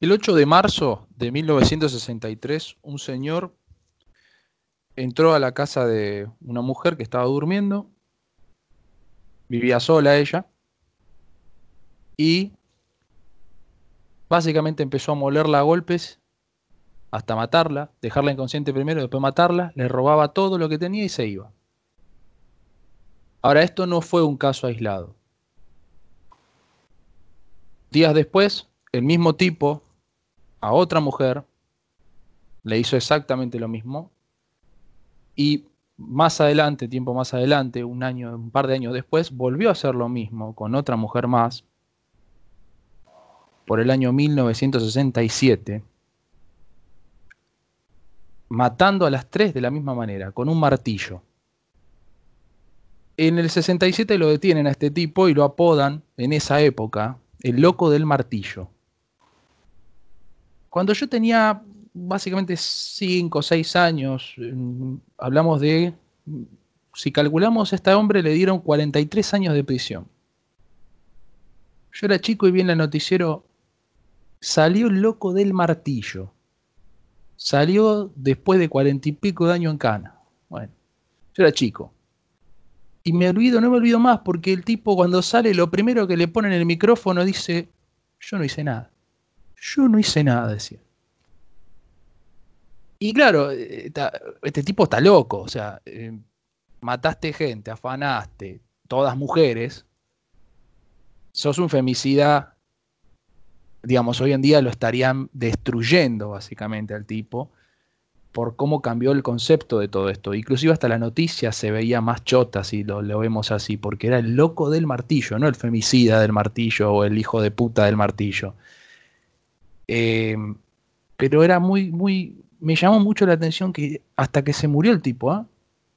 El 8 de marzo de 1963, un señor entró a la casa de una mujer que estaba durmiendo, vivía sola ella, y básicamente empezó a molerla a golpes hasta matarla, dejarla inconsciente primero, después matarla, le robaba todo lo que tenía y se iba. Ahora, esto no fue un caso aislado. Días después, el mismo tipo a otra mujer le hizo exactamente lo mismo y más adelante, tiempo más adelante, un año, un par de años después, volvió a hacer lo mismo con otra mujer más por el año 1967 matando a las tres de la misma manera, con un martillo. En el 67 lo detienen a este tipo y lo apodan en esa época el loco del martillo. Cuando yo tenía básicamente 5 o 6 años, hablamos de, si calculamos a este hombre le dieron 43 años de prisión. Yo era chico y vi en el noticiero, salió loco del martillo. Salió después de cuarenta y pico de años en Cana. Bueno, yo era chico. Y me olvido, no me olvido más, porque el tipo cuando sale, lo primero que le pone en el micrófono dice, yo no hice nada. Yo no hice nada, decía. Y claro, este tipo está loco, o sea, eh, mataste gente, afanaste, todas mujeres, sos un femicida digamos, hoy en día lo estarían destruyendo básicamente al tipo por cómo cambió el concepto de todo esto. Inclusive hasta la noticia se veía más chota si lo, vemos así, porque era el loco del martillo, no el femicida del martillo o el hijo de puta del martillo. Eh, pero era muy, muy, me llamó mucho la atención que hasta que se murió el tipo, ¿ah?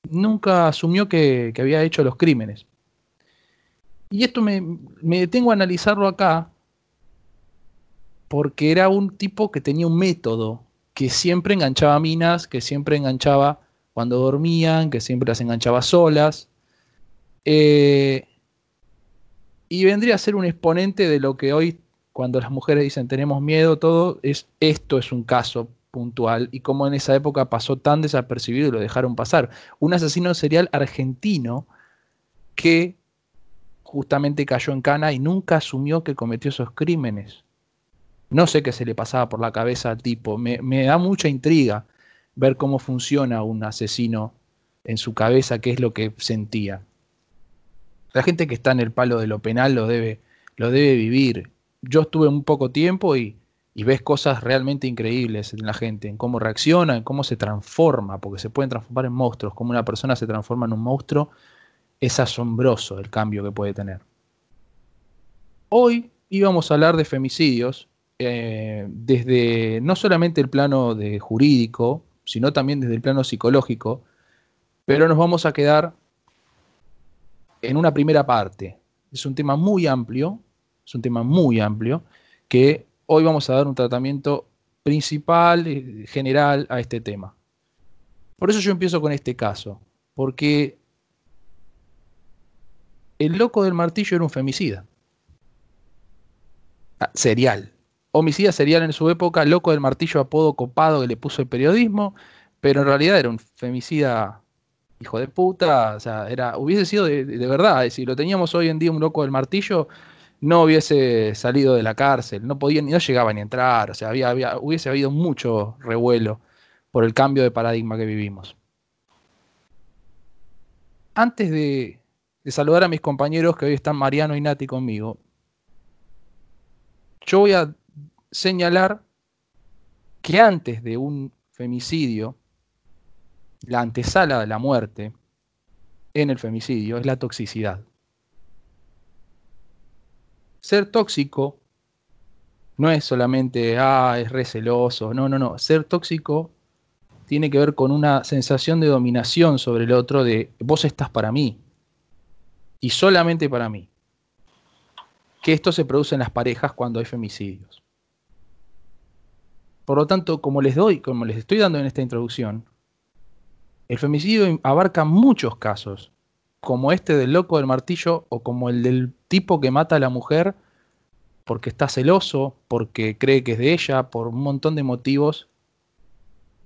nunca asumió que, había hecho los crímenes. Y esto me, me detengo a analizarlo acá, porque era un tipo que tenía un método, que siempre enganchaba minas, que siempre enganchaba cuando dormían, que siempre las enganchaba solas. Eh, y vendría a ser un exponente de lo que hoy, cuando las mujeres dicen tenemos miedo, todo, es esto es un caso puntual y como en esa época pasó tan desapercibido y lo dejaron pasar. Un asesino serial argentino que justamente cayó en cana y nunca asumió que cometió esos crímenes. No sé qué se le pasaba por la cabeza al tipo. Me, da mucha intriga ver cómo funciona un asesino en su cabeza, qué es lo que sentía. La gente que está en el palo de lo penal lo debe, lo debe vivir. Yo estuve un poco tiempo y, ves cosas realmente increíbles en la gente, en cómo reacciona, en cómo se transforma, porque se pueden transformar en monstruos. Como una persona se transforma en un monstruo, es asombroso el cambio que puede tener. Hoy íbamos a hablar de femicidios, eh, desde no solamente el plano de jurídico, sino también desde el plano psicológico, pero nos vamos a quedar en una primera parte. Es un tema muy amplio, es un tema muy amplio, que hoy vamos a dar un tratamiento principal, eh, general a este tema. Por eso yo empiezo con este caso, porque el loco del martillo era un femicida. Ah, serial homicida serial en su época, loco del martillo apodo copado que le puso el periodismo, pero en realidad era un femicida hijo de puta, o sea, era, hubiese sido de, verdad, si lo teníamos hoy en día un loco del martillo, no hubiese salido de la cárcel, no podía, no llegaba ni a entrar, o sea, había, hubiese habido mucho revuelo por el cambio de paradigma que vivimos. Antes de, de saludar a mis compañeros que hoy están Mariano y Nati conmigo, yo voy a señalar que antes de un femicidio, la antesala de la muerte en el femicidio es la toxicidad. Ser tóxico no es solamente, ah, es receloso, no, no, no. Ser tóxico tiene que ver con una sensación de dominación sobre el otro, de vos estás para mí y solamente para mí. Que esto se produce en las parejas cuando hay femicidios. Por lo tanto, como les doy, como les estoy dando en esta introducción, el femicidio abarca muchos casos, como este del loco del martillo o como el del tipo que mata a la mujer porque está celoso, porque cree que es de ella, por un montón de motivos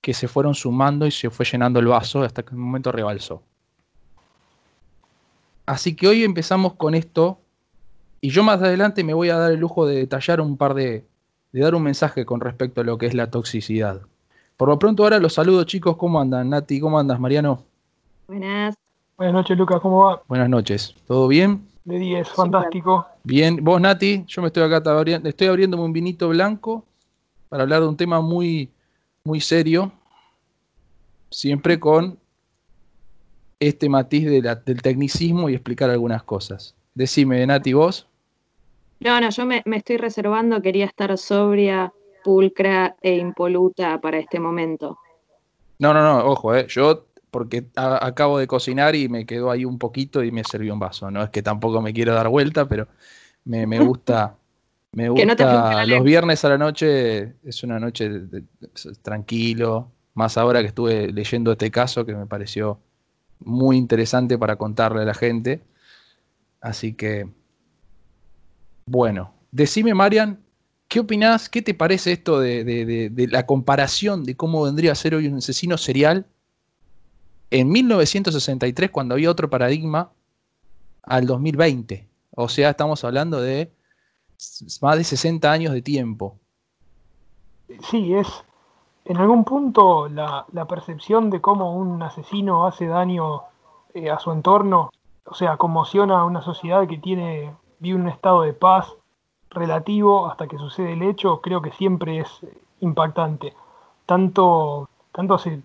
que se fueron sumando y se fue llenando el vaso hasta que en un momento rebalsó. Así que hoy empezamos con esto y yo más adelante me voy a dar el lujo de detallar un par de, de dar un mensaje con respecto a lo que es la toxicidad. Por lo pronto ahora los saludo chicos, ¿cómo andan? Nati, ¿cómo andas? Mariano. Buenas. Buenas noches Lucas, ¿cómo va? Buenas noches, ¿todo bien? De 10, fantástico. Bien, vos Nati, yo me estoy acá estoy abriéndome un vinito blanco para hablar de un tema muy, muy serio, siempre con este matiz del tecnicismo y explicar algunas cosas. Decime, Nati, vos. No, no, yo me, estoy reservando, quería estar sobria, pulcra e impoluta para este momento. No, no, no, ojo, eh, yo porque acabo de cocinar y me quedó ahí un poquito y me sirvió un vaso. No es que tampoco me quiero dar vuelta, pero me, gusta. Me gusta. los viernes a la noche es una noche tranquilo. Más ahora que estuve leyendo este caso que me pareció muy interesante para contarle a la gente. Así que, bueno, decime, Marian, ¿qué opinás? ¿Qué te parece esto de, de la comparación de cómo vendría a ser hoy un asesino serial? En 1963, cuando había otro paradigma, al 2020. O sea, estamos hablando de más de 60 años de tiempo. Sí, es en algún punto la, percepción de cómo un asesino hace daño eh, a su entorno, o sea, conmociona a una sociedad que tiene, vive un estado de paz relativo hasta que sucede el hecho, creo que siempre es impactante. Tanto tanto hace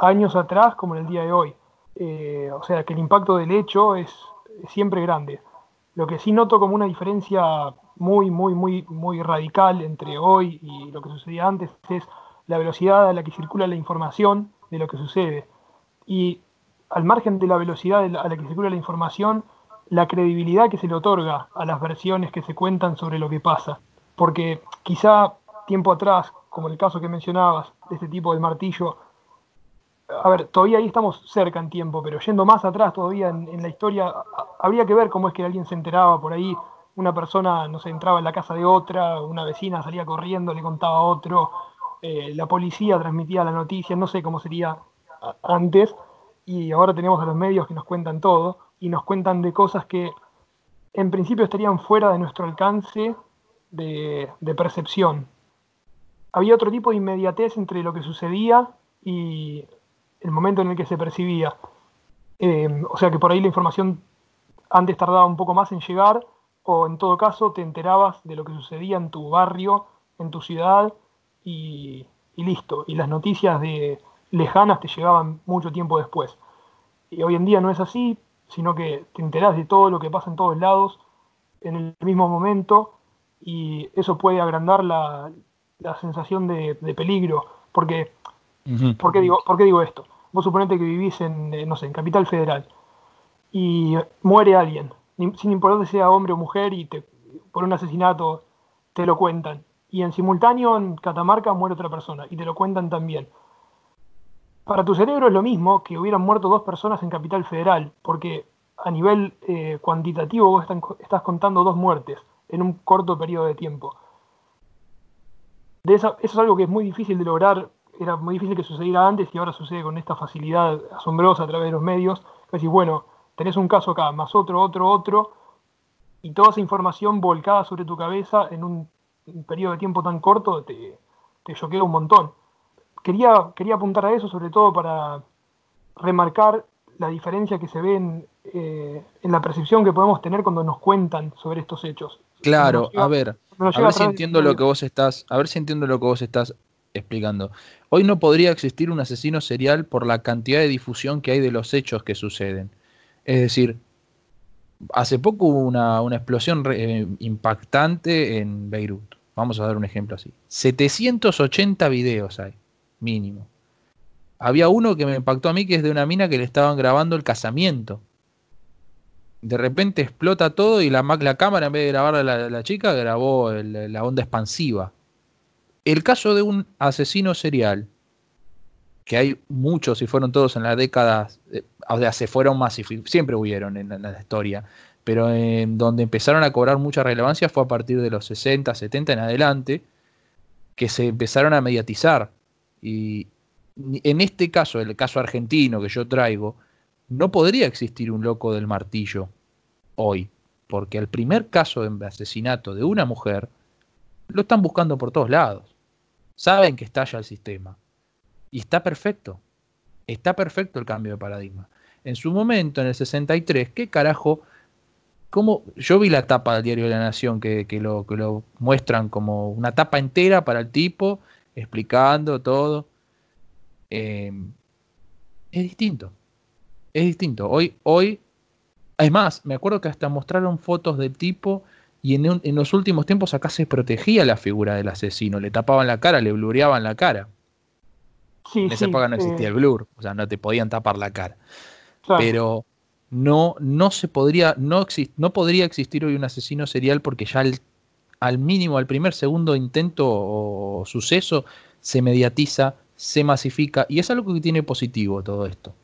años atrás como en el día de hoy. Eh, o sea que el impacto del hecho es, siempre grande. Lo que sí noto como una diferencia muy, muy, muy, muy radical entre hoy y lo que sucedía antes es la velocidad a la que circula la información de lo que sucede. Y al margen de la velocidad a la que circula la información, la credibilidad que se le otorga a las versiones que se cuentan sobre lo que pasa. Porque quizá tiempo atrás, como el caso que mencionabas, de este tipo del martillo, a ver, todavía ahí estamos cerca en tiempo, pero yendo más atrás todavía en, la historia, habría que ver cómo es que alguien se enteraba por ahí, una persona, no sé, entraba en la casa de otra, una vecina salía corriendo, le contaba a otro, eh, la policía transmitía la noticia, no sé cómo sería antes, y ahora tenemos a los medios que nos cuentan todo, y nos cuentan de cosas que en principio estarían fuera de nuestro alcance de percepción, había otro tipo de inmediatez entre lo que sucedía y el momento en el que se percibía. Eh, o sea que por ahí la información antes tardaba un poco más en llegar o en todo caso te enterabas de lo que sucedía en tu barrio, en tu ciudad y, listo. Y las noticias de lejanas te llegaban mucho tiempo después. Y hoy en día no es así, sino que te enterás de todo lo que pasa en todos lados en el mismo momento y eso puede agrandar la, la sensación de, peligro. Porque, ¿por, qué digo, ¿Por digo esto? Vos suponete que vivís en, eh, no sé, en Capital Federal y muere alguien, sin importar si sea hombre o mujer, y te, por un asesinato te lo cuentan. Y en simultáneo en Catamarca muere otra persona y te lo cuentan también. Para tu cerebro es lo mismo que hubieran muerto dos personas en Capital Federal, porque a nivel eh, cuantitativo vos estás contando dos muertes en un corto periodo de tiempo eso, es algo que es muy difícil de lograr, era muy difícil que sucediera antes y ahora sucede con esta facilidad asombrosa a través de los medios. Decir, bueno, tenés un caso acá, más otro, otro, otro, y toda esa información volcada sobre tu cabeza en un, periodo de tiempo tan corto te, choquea un montón. Quería, quería apuntar a eso sobre todo para remarcar la diferencia que se ve en, eh, en la percepción que podemos tener cuando nos cuentan sobre estos hechos. Claro, a ver, a ver si entiendo lo que vos estás, a ver si entiendo lo que vos estás explicando. Hoy no podría existir un asesino serial por la cantidad de difusión que hay de los hechos que suceden. Es decir, hace poco hubo una, explosión eh, impactante en Beirut. Vamos a dar un ejemplo así. 780 videos hay, mínimo. Había uno que me impactó a mí que es de una mina que le estaban grabando el casamiento de repente explota todo y la, la cámara en vez de grabar a la, chica grabó la onda expansiva. El caso de un asesino serial, que hay muchos y fueron todos en las décadas, eh, o sea, se fueron más y siempre hubieron en, la historia, pero en donde empezaron a cobrar mucha relevancia fue a partir de los 60, 70 en adelante, que se empezaron a mediatizar. Y en este caso, el caso argentino que yo traigo, no podría existir un loco del martillo hoy, porque el primer caso de asesinato de una mujer lo están buscando por todos lados. Saben que estalla el sistema. Y está perfecto. Está perfecto el cambio de paradigma. En su momento, en el 63, ¿qué carajo ¿Cómo? Yo vi la tapa del diario de la Nación que, lo, que lo muestran como una tapa entera para el tipo, explicando todo. Eh, es distinto. Es distinto. Hoy, hoy, es más, me acuerdo que hasta mostraron fotos del tipo y en, en, los últimos tiempos acá se protegía la figura del asesino, le tapaban la cara, le blureaban la cara. en esa época no existía eh. el blur, o sea, no te podían tapar la cara. Pero no, no se podría, no, no podría existir hoy un asesino serial porque ya al, mínimo, al primer, segundo intento o suceso, se mediatiza, se masifica, y es algo que tiene positivo todo esto.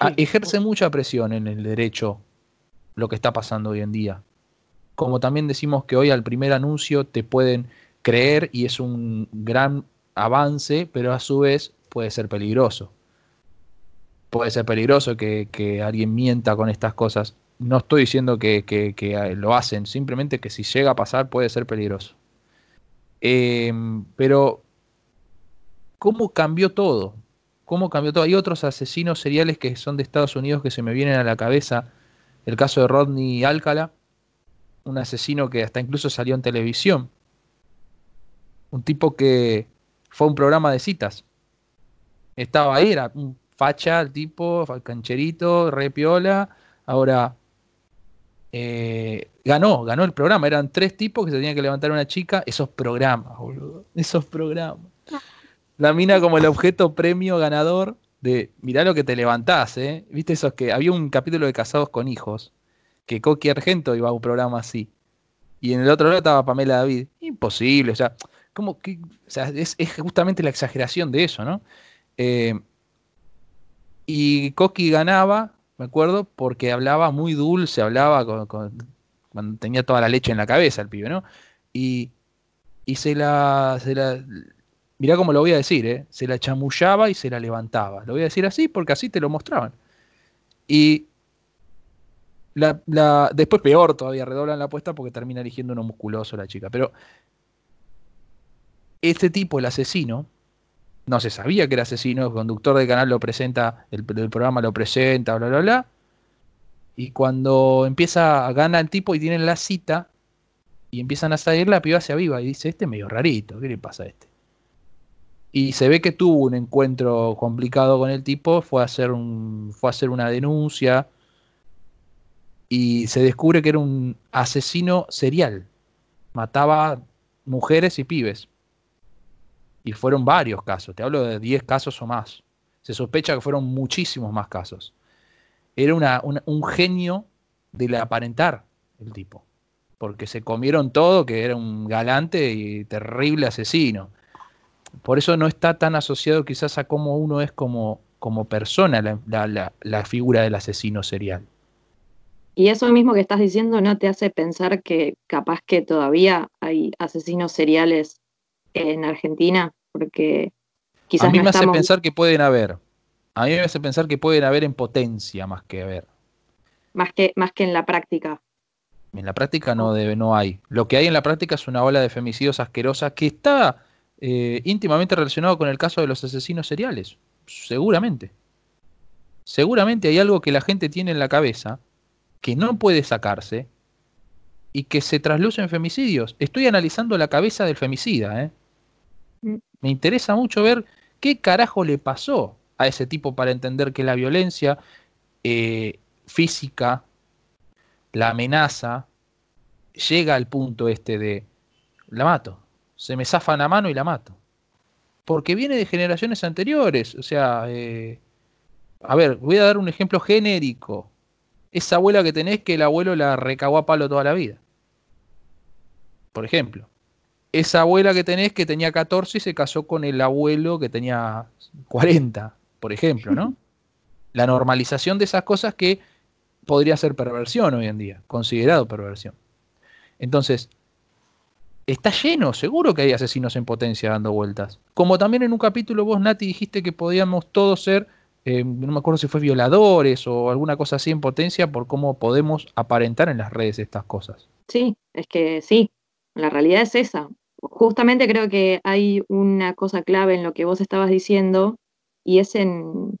Ah, ejerce mucha presión en el derecho lo que está pasando hoy en día. Como también decimos que hoy al primer anuncio te pueden creer y es un gran avance, pero a su vez puede ser peligroso puede ser peligroso que, alguien mienta con estas cosas. No estoy diciendo que, lo hacen, simplemente que si llega a pasar puede ser peligroso. Em, pero, ¿cómo cambió todo? ¿Cómo cambió todo? Hay otros asesinos seriales que son de Estados Unidos que se me vienen a la cabeza. El caso de Rodney Alcala, un asesino que hasta incluso salió en televisión. Un tipo que fue un programa de citas. Estaba ahí, era un facha el tipo, cancherito, re piola. Ahora eh, ganó, ganó el programa. Eran tres tipos que se tenían que levantar una chica. Esos programas, boludo. Esos programas. La mina como el objeto premio ganador de mirá lo que te levantás, ¿eh? Viste esos que había un capítulo de Casados con Hijos que Coqui Argento iba a un programa así. Y en el otro lado estaba Pamela David. Imposible, o sea, como que, o sea, es, justamente la exageración de eso, ¿no? Eh, y Coqui ganaba, me acuerdo, porque hablaba muy dulce, hablaba con, cuando tenía toda la leche en la cabeza el pibe, ¿no? Y, y se la, se la mirá cómo lo voy a decir, ¿eh? se la chamullaba y se la levantaba. Lo voy a decir así porque así te lo mostraban. Y la, después peor todavía, redoblan la apuesta porque termina eligiendo uno musculoso la chica. Pero este tipo, el asesino, no se sabía que era asesino, el conductor del canal lo presenta, el, programa lo presenta, bla, bla, bla. Y cuando empieza, gana el tipo y tienen la cita, y empiezan a salir, la piba se aviva y dice, este es medio rarito, ¿qué le pasa a este? Y se ve que tuvo un encuentro complicado con el tipo, fue a hacer, un, fue a hacer una denuncia y se descubre que era un asesino serial. Mataba mujeres y pibes. Y fueron varios casos, te hablo de 10 casos o más. Se sospecha que fueron muchísimos más casos. Era un genio de aparentar el tipo, porque se comieron todo, que era un galante y terrible asesino. Por eso no está tan asociado quizás a cómo uno es como, como persona la, la figura del asesino serial. Y eso mismo que estás diciendo no te hace pensar que capaz que todavía hay asesinos seriales en Argentina, porque quizás... A mí me hace pensar que pueden haber. A mí me hace pensar que pueden haber en potencia más que haber. Más que, más que en la práctica. En la práctica no, debe, no hay. Lo que hay en la práctica es una ola de femicidios asquerosa que está eh, íntimamente relacionado con el caso de los asesinos seriales. Seguramente. Seguramente hay algo que la gente tiene en la cabeza que no puede sacarse y que se trasluce en femicidios. Estoy analizando la cabeza del femicida, ¿eh? Mm. Me interesa mucho ver qué carajo le pasó a ese tipo para entender que la violencia eh, física, la amenaza, llega al punto este de la mato. Se me zafa la mano y la mato. Porque viene de generaciones anteriores. O sea, eh, a ver, voy a dar un ejemplo genérico. Esa abuela que tenés que el abuelo la recagó a palo toda la vida. Por ejemplo esa abuela que tenés que tenía 14 y se casó con el abuelo que tenía 40, por ejemplo, ¿no? La normalización de esas cosas que podría ser perversión hoy en día, considerado perversión. Entonces, está lleno, seguro que hay asesinos en potencia dando vueltas. Como también en un capítulo vos, Nati, dijiste que podíamos todos ser, eh, no me acuerdo si fue violadores o alguna cosa así en potencia por cómo podemos aparentar en las redes estas cosas. Sí, es que sí, la realidad es esa. Justamente creo que hay una cosa clave en lo que vos estabas diciendo y es en,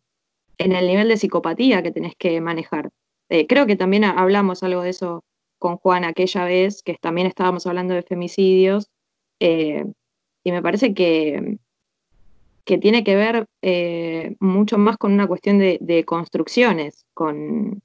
el nivel de psicopatía que tenés que manejar. Eh, creo que también hablamos algo de eso con Juan aquella vez, que también estábamos hablando de femicidios, eh, y me parece que, que tiene que ver eh, mucho más con una cuestión de, construcciones, con,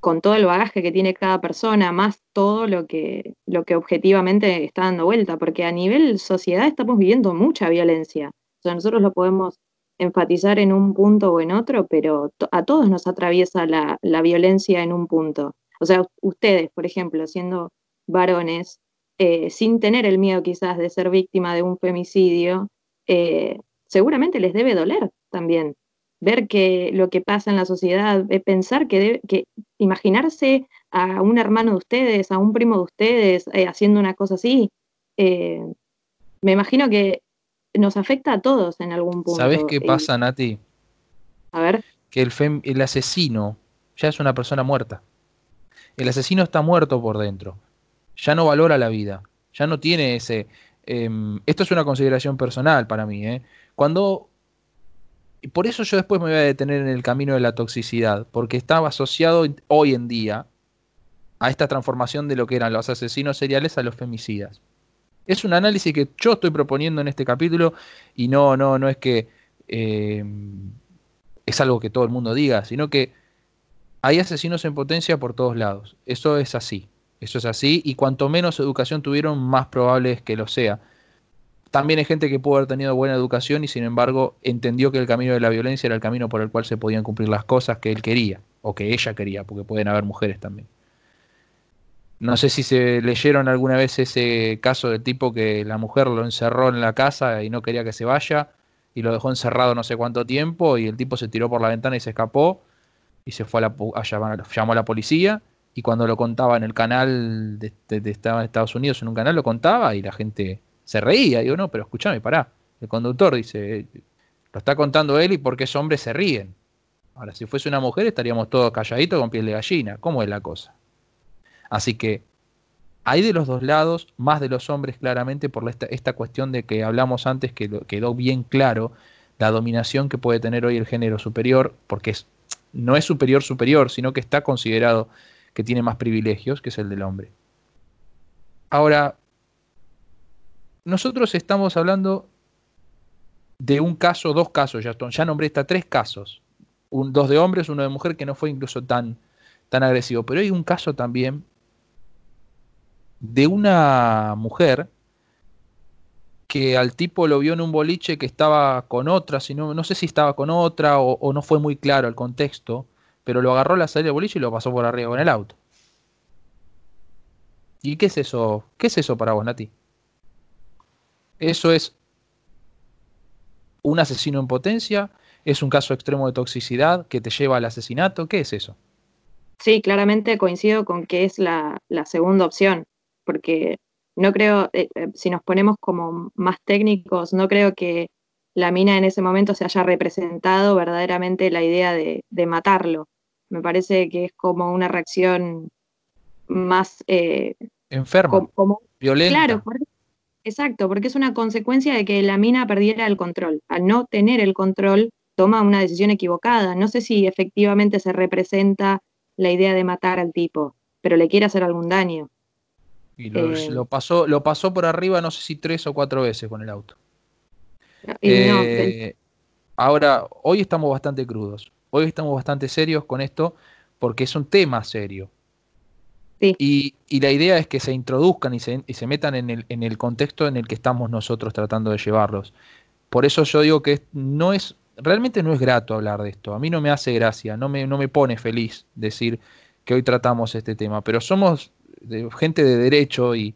con, todo el bagaje que tiene cada persona, más todo lo que, lo que objetivamente está dando vuelta, porque a nivel sociedad estamos viviendo mucha violencia. Nosotros lo podemos enfatizar en un punto o en otro, pero a todos nos atraviesa la, la violencia en un punto. O sea, ustedes, por ejemplo, siendo varones, eh, sin tener el miedo quizás de ser víctima de un femicidio, eh, seguramente les debe doler también ver que lo que pasa en la sociedad, eh, pensar que, que imaginarse a un hermano de ustedes, a un primo de ustedes haciendo una cosa así, me imagino que nos afecta a todos en algún punto. ¿Sabes qué pasa, Nati? A ver. Que el, el asesino ya es una persona muerta. El asesino está muerto por dentro. Ya no valora la vida. Ya no tiene ese... Em, esto es una consideración personal para mí. ¿eh? Cuando... Por eso yo después me voy a detener en el camino de la toxicidad, porque estaba asociado hoy en día a esta transformación de lo que eran los asesinos seriales a los femicidas. Es un análisis que yo estoy proponiendo en este capítulo y no, no, no es que em, es algo que todo el mundo diga, sino que hay asesinos en potencia por todos lados. Eso es así. Eso es así. Y cuanto menos educación tuvieron, más probable es que lo sea. También hay gente que pudo haber tenido buena educación y sin embargo entendió que el camino de la violencia era el camino por el cual se podían cumplir las cosas que él quería o que ella quería, porque pueden haber mujeres también. No sé si se leyeron alguna vez ese caso del tipo que la mujer lo encerró en la casa y no quería que se vaya y lo dejó encerrado no sé cuánto tiempo y el tipo se tiró por la ventana y se escapó y se fue a, la, llamar, llamó a la policía y cuando lo contaba en el canal de, Estados Unidos, en un canal lo contaba y la gente se reía. Digo, no, pero escúchame, pará. El conductor dice, lo está contando él y porque es hombre se ríen. Ahora, si fuese una mujer estaríamos todos calladitos con piel de gallina. ¿Cómo es la cosa? Así que hay de los dos lados, más de los hombres claramente, por esta, esta cuestión de que hablamos antes, que quedó bien claro, la dominación que puede tener hoy el género superior, porque es no es superior superior, sino que está considerado que tiene más privilegios, que es el del hombre. Ahora, nosotros estamos hablando de un caso, dos casos, ya, ya nombré hasta tres casos, un, dos de hombres, uno de mujer, que no fue incluso tan, tan agresivo, pero hay un caso también de una mujer que al tipo lo vio en un boliche que estaba con otra, sino, no sé si estaba con otra o, no fue muy claro el contexto, pero lo agarró la salida del boliche y lo pasó por arriba con el auto. ¿Y qué es eso? ¿Qué es eso para vos, Nati? ¿Eso es un asesino en potencia? ¿Es un caso extremo de toxicidad que te lleva al asesinato? ¿Qué es eso? Sí, claramente coincido con que es la segunda opción, porque no creo, eh, eh, si nos ponemos como más técnicos, no creo que la mina en ese momento se haya representado verdaderamente la idea de, matarlo. Me parece que es como una reacción más... Eh, Enferma, como, violenta. Claro, exacto, porque es una consecuencia de que la mina perdiera el control. Al no tener el control, toma una decisión equivocada. No sé si efectivamente se representa la idea de matar al tipo, pero le quiere hacer algún daño. Y eh, lo, pasó, lo pasó por arriba, no sé si tres o cuatro veces con el auto. Eh, ahora, hoy estamos bastante crudos. Hoy estamos bastante serios con esto porque es un tema serio. Y, la idea es que se introduzcan y se, y se metan en el, en el, contexto en el que estamos nosotros tratando de llevarlos. Por eso yo digo que no es, realmente no es grato hablar de esto. A mí no me hace gracia, no me, no me pone feliz decir que hoy tratamos este tema, pero somos de gente de derecho y,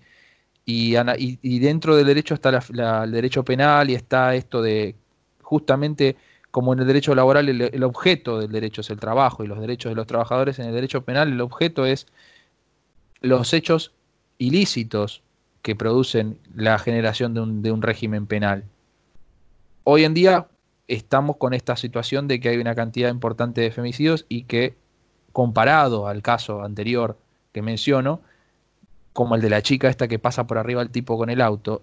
y, dentro del derecho está el derecho penal y está esto de justamente como en el derecho laboral el, el, objeto del derecho es el trabajo y los derechos de los trabajadores, en el derecho penal el objeto es los hechos ilícitos que producen la generación de un, de un régimen penal. Hoy en día estamos con esta situación de que hay una cantidad importante de femicidios y que comparado al caso anterior que menciono, como el de la chica esta que pasa por arriba al tipo con el auto,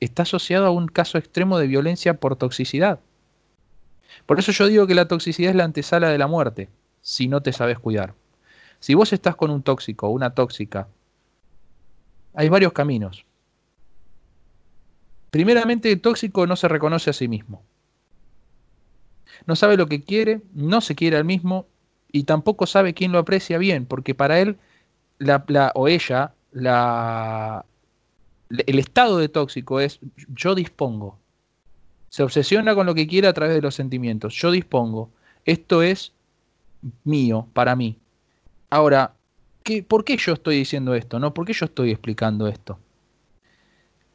está asociado a un caso extremo de violencia por toxicidad. Por eso yo digo que la toxicidad es la antesala de la muerte, si no te sabes cuidar. Si vos estás con un tóxico o una tóxica, hay varios caminos. Primeramente, el tóxico no se reconoce a sí mismo. No sabe lo que quiere, no se quiere al mismo y tampoco sabe quién lo aprecia bien, porque para él la, la, o ella, la, el estado de tóxico es yo dispongo. Se obsesiona con lo que quiere a través de los sentimientos. Yo dispongo. Esto es mío, para mí. Ahora, ¿qué, ¿por qué yo estoy diciendo esto? ¿no? ¿Por qué yo estoy explicando esto?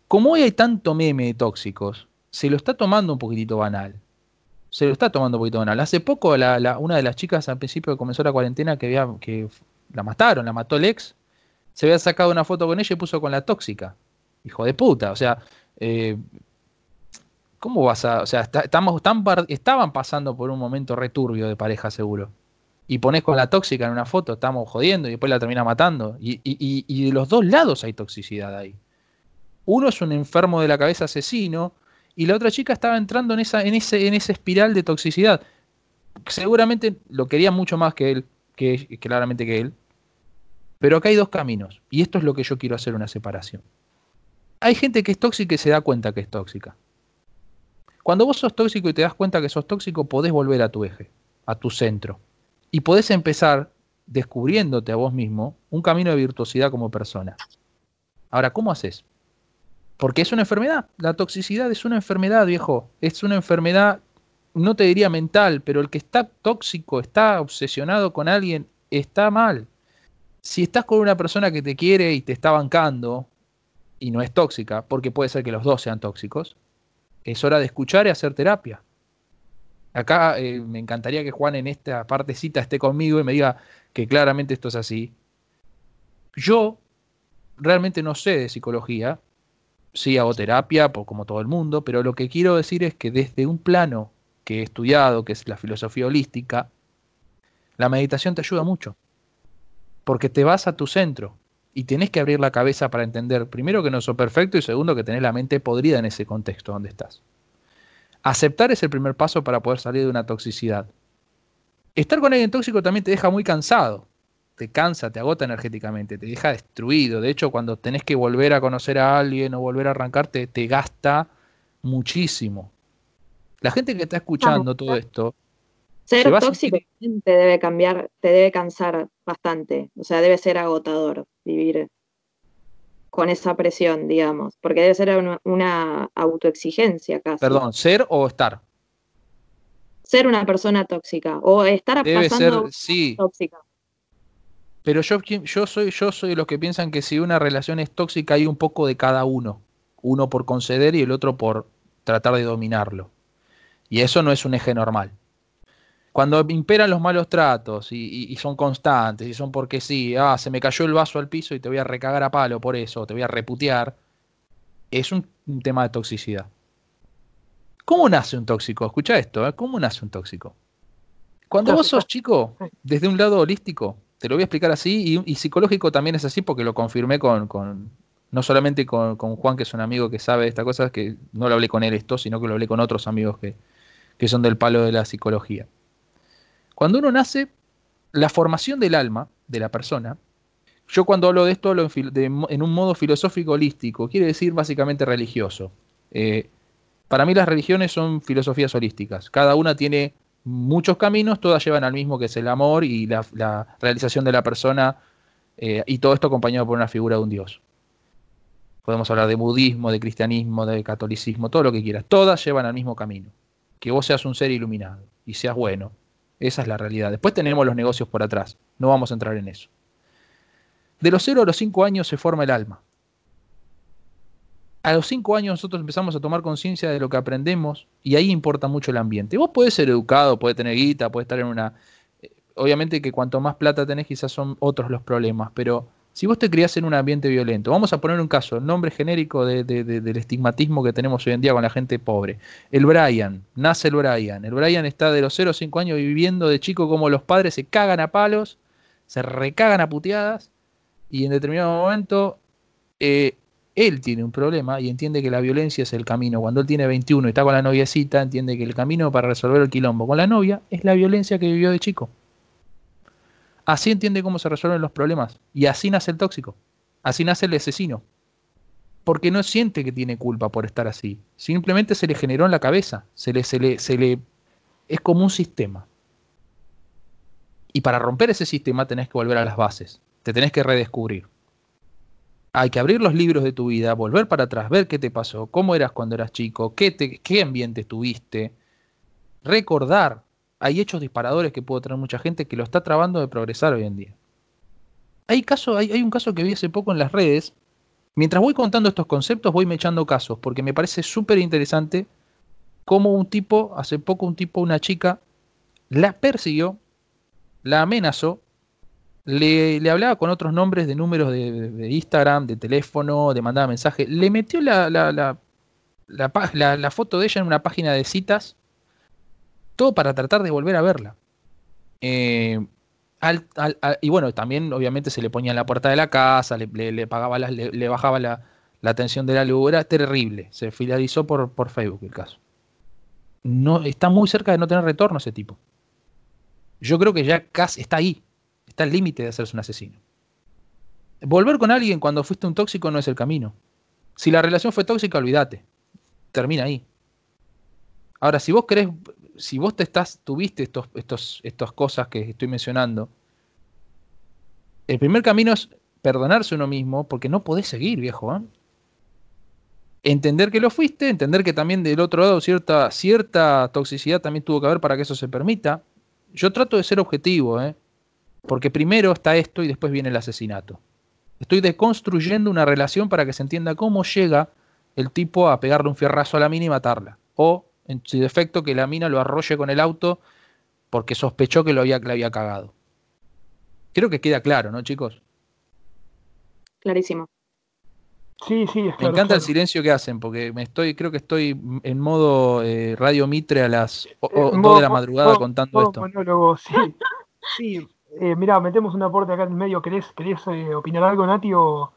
Como hoy hay tanto meme de tóxicos, se lo está tomando un poquitito banal se lo está tomando un poquito banal. Hace poco una de las chicas al principio que comenzó la cuarentena que, que la mataron, la mató el ex, se había sacado una foto con ella y puso con la tóxica. Hijo de puta, o sea, eh, ¿cómo vas a...? O sea, estamos estaban pasando por un momento returbio de pareja seguro. Y pones con la tóxica en una foto, estamos jodiendo y después la termina matando. Y, y, y de los dos lados hay toxicidad ahí. Uno es un enfermo de la cabeza asesino, y la otra chica estaba entrando en esa, en ese, en esa espiral de toxicidad. Seguramente lo quería mucho más que él, que, claramente que él. Pero acá hay dos caminos, y esto es lo que yo quiero hacer una separación. Hay gente que es tóxica y se da cuenta que es tóxica. Cuando vos sos tóxico y te das cuenta que sos tóxico, podés volver a tu eje, a tu centro. Y podés empezar descubriéndote a vos mismo un camino de virtuosidad como persona. Ahora, ¿cómo haces? Porque es una enfermedad. La toxicidad es una enfermedad, viejo. Es una enfermedad, no te diría mental, pero el que está tóxico, está obsesionado con alguien, está mal. Si estás con una persona que te quiere y te está bancando y no es tóxica, porque puede ser que los dos sean tóxicos, es hora de escuchar y hacer terapia. Acá eh, me encantaría que Juan en esta partecita esté conmigo y me diga que claramente esto es así. Yo realmente no sé de psicología, sí hago terapia, como todo el mundo, pero lo que quiero decir es que desde un plano que he estudiado, que es la filosofía holística, la meditación te ayuda mucho, porque te vas a tu centro y tenés que abrir la cabeza para entender, primero, que no sos perfecto y segundo, que tenés la mente podrida en ese contexto donde estás. Aceptar es el primer paso para poder salir de una toxicidad. Estar con alguien tóxico también te deja muy cansado, te cansa, te agota energéticamente, te deja destruido. De hecho, cuando tenés que volver a conocer a alguien o volver a arrancarte, te gasta muchísimo. La gente que está escuchando todo esto. Ser tóxico te debe cambiar, te debe cansar bastante. O sea, debe ser agotador vivir con esa presión, digamos. Porque debe ser una, una autoexigencia casi. Perdón, ¿ser o estar? Ser una persona tóxica. O estar debe pasando ser, sí. tóxica. Pero yo, yo, soy, yo soy de los que piensan que si una relación es tóxica hay un poco de cada uno. Uno por conceder y el otro por tratar de dominarlo. Y eso no es un eje normal. Cuando imperan los malos tratos y, son constantes y son porque sí, ah, se me cayó el vaso al piso y te voy a recagar a palo por eso, te voy a reputear, es un, tema de toxicidad. ¿Cómo nace un tóxico? Escucha esto, ¿eh? ¿cómo nace un tóxico? Cuando vos sos chico, desde un lado holístico, te lo voy a explicar así, y, psicológico también es así porque lo confirmé con, no solamente con, con, Juan, que es un amigo que sabe de estas cosas, que no lo hablé con él esto, sino que lo hablé con otros amigos que, que son del palo de la psicología. Cuando uno nace, la formación del alma de la persona, yo cuando hablo de esto hablo en, un modo filosófico holístico, quiere decir básicamente religioso. Eh, para mí las religiones son filosofías holísticas, cada una tiene muchos caminos, todas llevan al mismo que es el amor y la, la realización de la persona, eh, y todo esto acompañado por una figura de un dios. Podemos hablar de budismo, de cristianismo, de catolicismo, todo lo que quieras. Todas llevan al mismo camino. Que vos seas un ser iluminado y seas bueno. Esa es la realidad. Después tenemos los negocios por atrás. No vamos a entrar en eso. De los 0 a los 5 años se forma el alma. a los cinco años nosotros empezamos a tomar conciencia de lo que aprendemos y ahí importa mucho el ambiente. Vos podés ser educado, podés tener guita, podés estar en una... Eh, obviamente que cuanto más plata tenés quizás son otros los problemas, pero si vos te criás en un ambiente violento, vamos a poner un caso, nombre genérico del estigmatismo que tenemos hoy en día con la gente pobre. El Brian, nace el Brian. El Brian está de los 0 a 5 años viviendo de chico como los padres se cagan a palos, se recagan a puteadas y en determinado momento eh, él tiene un problema y entiende que la violencia es el camino. Cuando él tiene 21 y está con la noviecita, entiende que el camino para resolver el quilombo con la novia es la violencia que vivió de chico. Así entiende cómo se resuelven los problemas. Y así nace el tóxico. Así nace el asesino. Porque no siente que tiene culpa por estar así. Simplemente se le generó en la cabeza. Se le, se le. Es como un sistema. Y para romper ese sistema tenés que volver a las bases. Te tenés que redescubrir. Hay que abrir los libros de tu vida, volver para atrás, ver qué te pasó, cómo eras cuando eras chico, qué, te, qué ambiente tuviste. Recordar hay hechos disparadores que puede tener mucha gente que lo está trabando de progresar hoy en día. Hay, caso, hay, un caso que vi hace poco en las redes. Mientras voy contando estos conceptos, voy me echando casos, porque me parece súper interesante cómo un tipo, hace poco un tipo, una chica, la persiguió, la amenazó, le, hablaba con otros nombres de números de, Instagram, de teléfono, de mandaba mensajes, le metió la, foto de ella en una página de citas todo para tratar de volver a verla. Eh, y bueno, también obviamente se le ponía en la puerta de la casa, le, pagaba le, bajaba la, la, tensión de la luz, era terrible. Se finalizó por, por Facebook el caso. No, está muy cerca de no tener retorno ese tipo. Yo creo que ya casi está ahí, está al límite de hacerse un asesino. Volver con alguien cuando fuiste un tóxico no es el camino. Si la relación fue tóxica, olvídate. Termina ahí. Ahora, si vos querés si vos te estás, tuviste estos, estos, estas cosas que estoy mencionando, el primer camino es perdonarse uno mismo porque no podés seguir, viejo. ¿eh? Entender que lo fuiste, entender que también del otro lado cierta, cierta toxicidad también tuvo que haber para que eso se permita. Yo trato de ser objetivo, ¿eh? porque primero está esto y después viene el asesinato. Estoy deconstruyendo una relación para que se entienda cómo llega el tipo a pegarle un fierrazo a la mina y matarla. O en su defecto que la mina lo arrolle con el auto porque sospechó que lo había, le había cagado. Creo que queda claro, ¿no, chicos? Clarísimo. Sí, sí, Me encanta el silencio que hacen, porque me estoy, creo que estoy en modo eh, Radio Mitre a las 2 de la madrugada contando esto. sí. sí. Eh, mirá, metemos un aporte acá en medio. ¿Querés, querés eh, opinar algo, Nati, o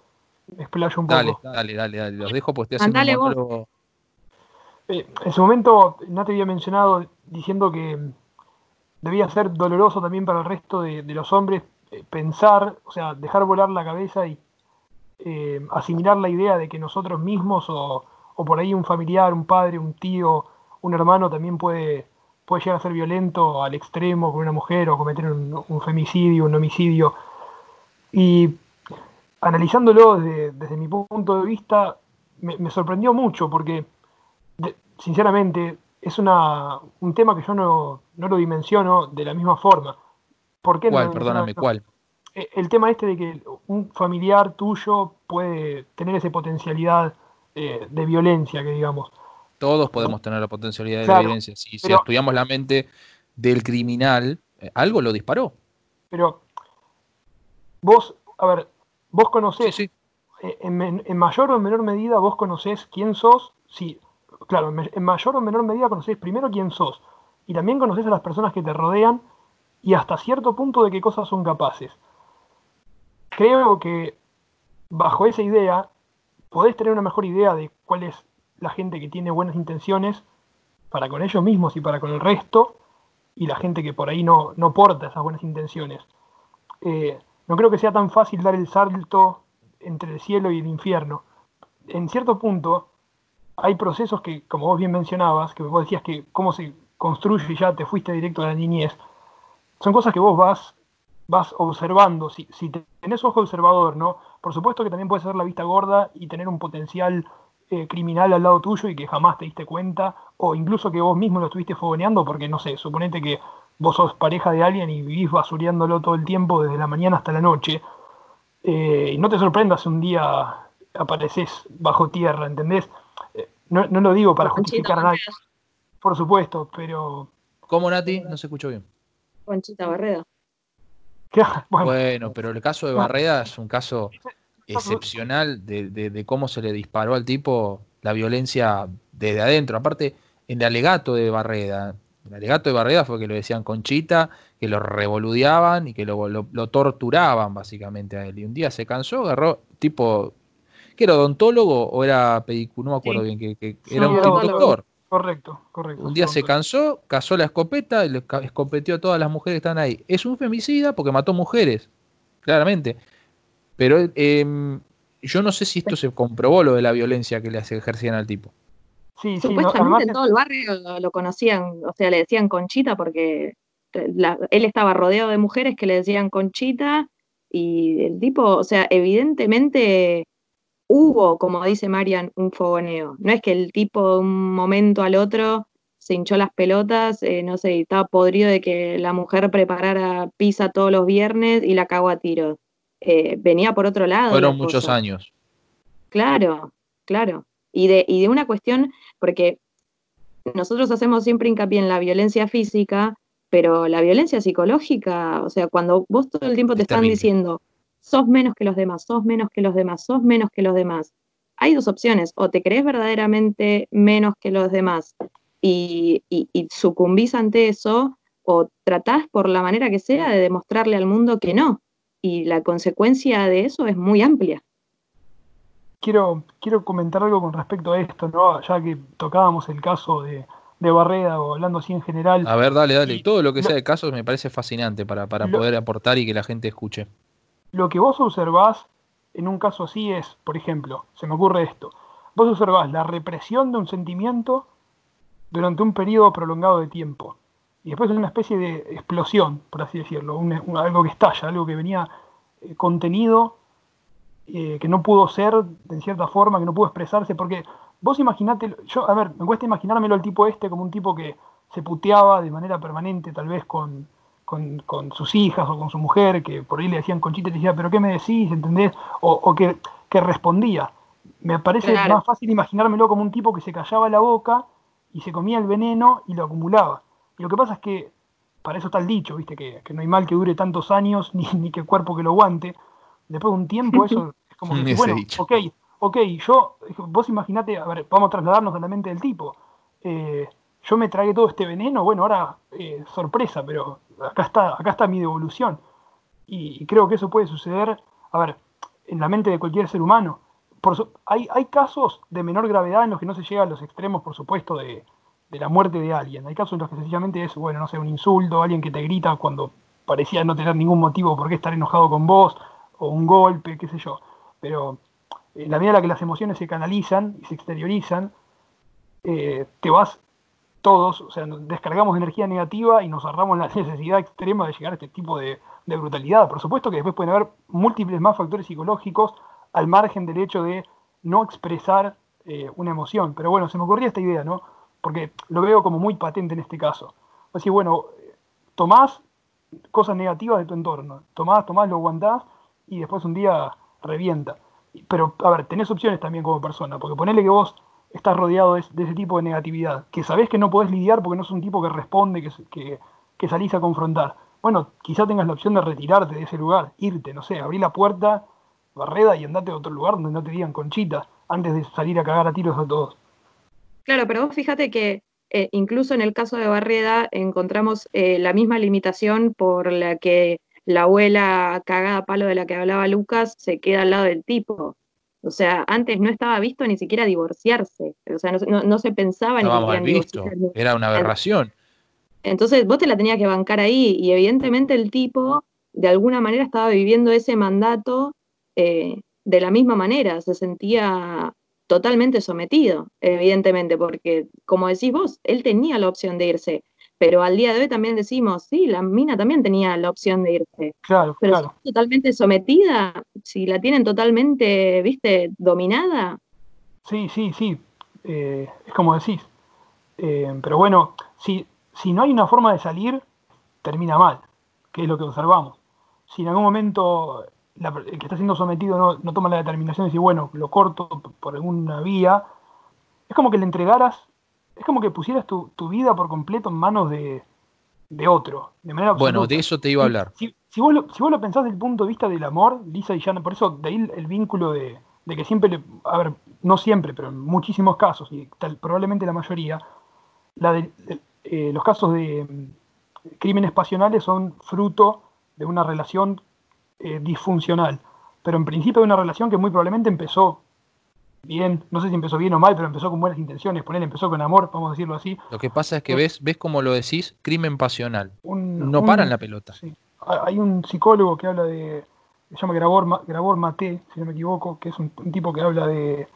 explayo un poco? Dale, dale, dale, dale. Los dejo, pues estoy haciendo un eh, en su momento, Nate había mencionado diciendo que debía ser doloroso también para el resto de, los hombres eh, pensar, o sea, dejar volar la cabeza y eh, asimilar la idea de que nosotros mismos o, por ahí un familiar, un padre, un tío, un hermano también puede, puede llegar a ser violento al extremo con una mujer o cometer un, femicidio, un homicidio. Y analizándolo desde, mi punto de vista, me sorprendió mucho porque sinceramente, es una, un tema que yo no, lo dimensiono de la misma forma. ¿Por qué ¿Cuál? Perdóname, ¿cuál? Eh, el tema este de que un familiar tuyo puede tener esa potencialidad eh, de violencia, que digamos. Todos podemos tener la potencialidad de violencia. Si, estudiamos la mente del criminal, eh, algo lo disparó. Pero vos, a ver, vos conocés, En, en, mayor o menor medida, vos conocés quién sos, si claro, en mayor o menor medida conocés primero quién sos y también conoces a las personas que te rodean y hasta cierto punto de qué cosas son capaces. Creo que bajo esa idea podés tener una mejor idea de cuál es la gente que tiene buenas intenciones para con ellos mismos y para con el resto y la gente que por ahí no, no porta esas buenas intenciones. Eh, no creo que sea tan fácil dar el salto entre el cielo y el infierno. En cierto punto, hay procesos que, como vos bien mencionabas, que vos decías que cómo se construye y ya te fuiste directo a la niñez, son cosas que vos vas, vas observando. Si, si tenés ojo observador, ¿no? Por supuesto que también puedes hacer la vista gorda y tener un potencial eh, criminal al lado tuyo y que jamás te diste cuenta, o incluso que vos mismo lo estuviste fogoneando, porque no sé, suponete que vos sos pareja de alguien y vivís basureándolo todo el tiempo, desde la mañana hasta la noche, eh, y no te sorprendas un día apareces bajo tierra, ¿entendés? Eh, no, lo digo para justificar a nadie, por supuesto, pero... ¿Cómo, Nati? No se escuchó bien. Conchita Barreda. Bueno. pero el caso de Barreda es un caso excepcional de, cómo se le disparó al tipo la violencia desde adentro. Aparte, en el alegato de Barreda, el alegato de Barreda fue que lo decían Conchita, que lo revoludeaban y que lo, lo, torturaban básicamente a él. Y un día se cansó, agarró, tipo, que era odontólogo o era pedicuro, no me acuerdo bien, que, era un doctor. Correcto, correcto. Un día se cansó, cazó la escopeta y le escopeteó a todas las mujeres que están ahí. Es un femicida porque mató mujeres, claramente. Pero em, yo no sé si esto se comprobó lo de la violencia que le ejercían al tipo. Sí, Supuestamente en todo el barrio lo, conocían, o sea, le decían Conchita porque él estaba rodeado de mujeres que le decían Conchita y el tipo, o sea, evidentemente hubo, como dice Marian, un fogoneo. No es que el tipo de un momento al otro se hinchó las pelotas, eh, no sé, estaba podrido de que la mujer preparara pizza todos los viernes y la cagó a tiros. Eh, venía por otro lado. Fueron muchos años. Claro, claro. Y de, y de una cuestión, porque nosotros hacemos siempre hincapié en la violencia física, pero la violencia psicológica, o sea, cuando vos todo el tiempo te están diciendo, sos menos que los demás, sos menos que los demás, sos menos que los demás, hay dos opciones, o te crees verdaderamente menos que los demás y, y sucumbís ante eso, o tratás por la manera que sea de demostrarle al mundo que no y la consecuencia de eso es muy amplia. Quiero, quiero comentar algo con respecto a esto, ¿no? ya que tocábamos el caso de, de Barreda o hablando así en general. A ver, dale, dale. Todo lo que sea de casos me parece fascinante para, poder aportar y que la gente escuche. Lo que vos observás en un caso así es, por ejemplo, se me ocurre esto. Vos observás la represión de un sentimiento durante un periodo prolongado de tiempo. Y después es una especie de explosión, por así decirlo, algo que estalla, algo que venía eh, contenido, eh, que no pudo ser de cierta forma, que no pudo expresarse, porque vos imaginate, yo, a ver, me cuesta imaginármelo al tipo este como un tipo que se puteaba de manera permanente, tal vez con, con, sus hijas o con su mujer, que por ahí le decían conchita y decía, pero ¿qué me decís? ¿Entendés? O, que, respondía. Me parece más fácil imaginármelo como un tipo que se callaba la boca y se comía el veneno y lo acumulaba. Y lo que pasa es que, para eso está el dicho, ¿viste? Que, no hay mal que dure tantos años, ni, ni que cuerpo que lo aguante. Después de un tiempo eso es como que, bueno, ok, ok, yo, vos imaginate, a ver, vamos a trasladarnos a la mente del tipo. Eh, yo me tragué todo este veneno, bueno, ahora eh, sorpresa, pero acá está, acá está mi devolución. Y, creo que eso puede suceder, a ver, en la mente de cualquier ser humano. Por hay, hay casos de menor gravedad en los que no se llega a los extremos, por supuesto, de, de la muerte de alguien. Hay casos en los que sencillamente es, bueno, no sé, un insulto, alguien que te grita cuando parecía no tener ningún motivo por qué estar enojado con vos, o un golpe, qué sé yo. Pero en la medida en la que las emociones se canalizan y se exteriorizan, eh, te vas todos, o sea, descargamos energía negativa y nos ahorramos la necesidad extrema de llegar a este tipo de, brutalidad. Por supuesto que después pueden haber múltiples más factores psicológicos al margen del hecho de no expresar eh, una emoción. Pero bueno, se me ocurría esta idea, ¿no? porque lo veo como muy patente en este caso. Así, bueno, tomás cosas negativas de tu entorno, tomás, tomás, lo aguantás y después un día revienta. Pero, a ver, tenés opciones también como persona, porque ponele que vos estás rodeado de, ese tipo de negatividad, que sabés que no podés lidiar porque no sos un tipo que responde, que, que, salís a confrontar. Bueno, quizá tengas la opción de retirarte de ese lugar, irte, no sé, abrir la puerta, barreda y andate a otro lugar donde no te digan conchita, antes de salir a cagar a tiros a todos. Claro, pero vos fíjate que eh, incluso en el caso de Barreda encontramos eh, la misma limitación por la que la abuela cagada a palo de la que hablaba Lucas se queda al lado del tipo. O sea, antes no estaba visto ni siquiera divorciarse. O sea, no, se pensaba ni siquiera visto. Era una aberración. Entonces vos te la tenías que bancar ahí y evidentemente el tipo de alguna manera estaba viviendo ese mandato eh, de la misma manera, se sentía totalmente sometido, evidentemente, porque como decís vos, él tenía la opción de irse, pero al día de hoy también decimos, sí, la mina también tenía la opción de irse. Claro, pero claro. Si totalmente sometida, si la tienen totalmente, viste, dominada. Sí, sí, sí, eh, es como decís. Eh, pero bueno, si, si no hay una forma de salir, termina mal, que es lo que observamos. Si en algún momento el que está siendo sometido no, no, toma la determinación de decir, bueno, lo corto por alguna vía, es como que le entregaras, es como que pusieras tu, vida por completo en manos de, otro. De manera bueno, de eso te iba a hablar. Si, vos lo, si vos lo pensás desde el punto de vista del amor, Lisa y Jana, por eso de ahí el vínculo de, que siempre, le, a ver, no siempre, pero en muchísimos casos, y tal, probablemente la mayoría, la de, eh, los casos de mm, crímenes pasionales son fruto de una relación eh, disfuncional, pero en principio de una relación que muy probablemente empezó bien, no sé si empezó bien o mal, pero empezó con buenas intenciones, poner empezó con amor, vamos a decirlo así. Lo que pasa es que ves, ves como lo decís, crimen pasional. no paran la pelota. Hay un psicólogo que habla de, se llama Grabor, Grabor Mate, si no me equivoco, que es un, tipo que habla de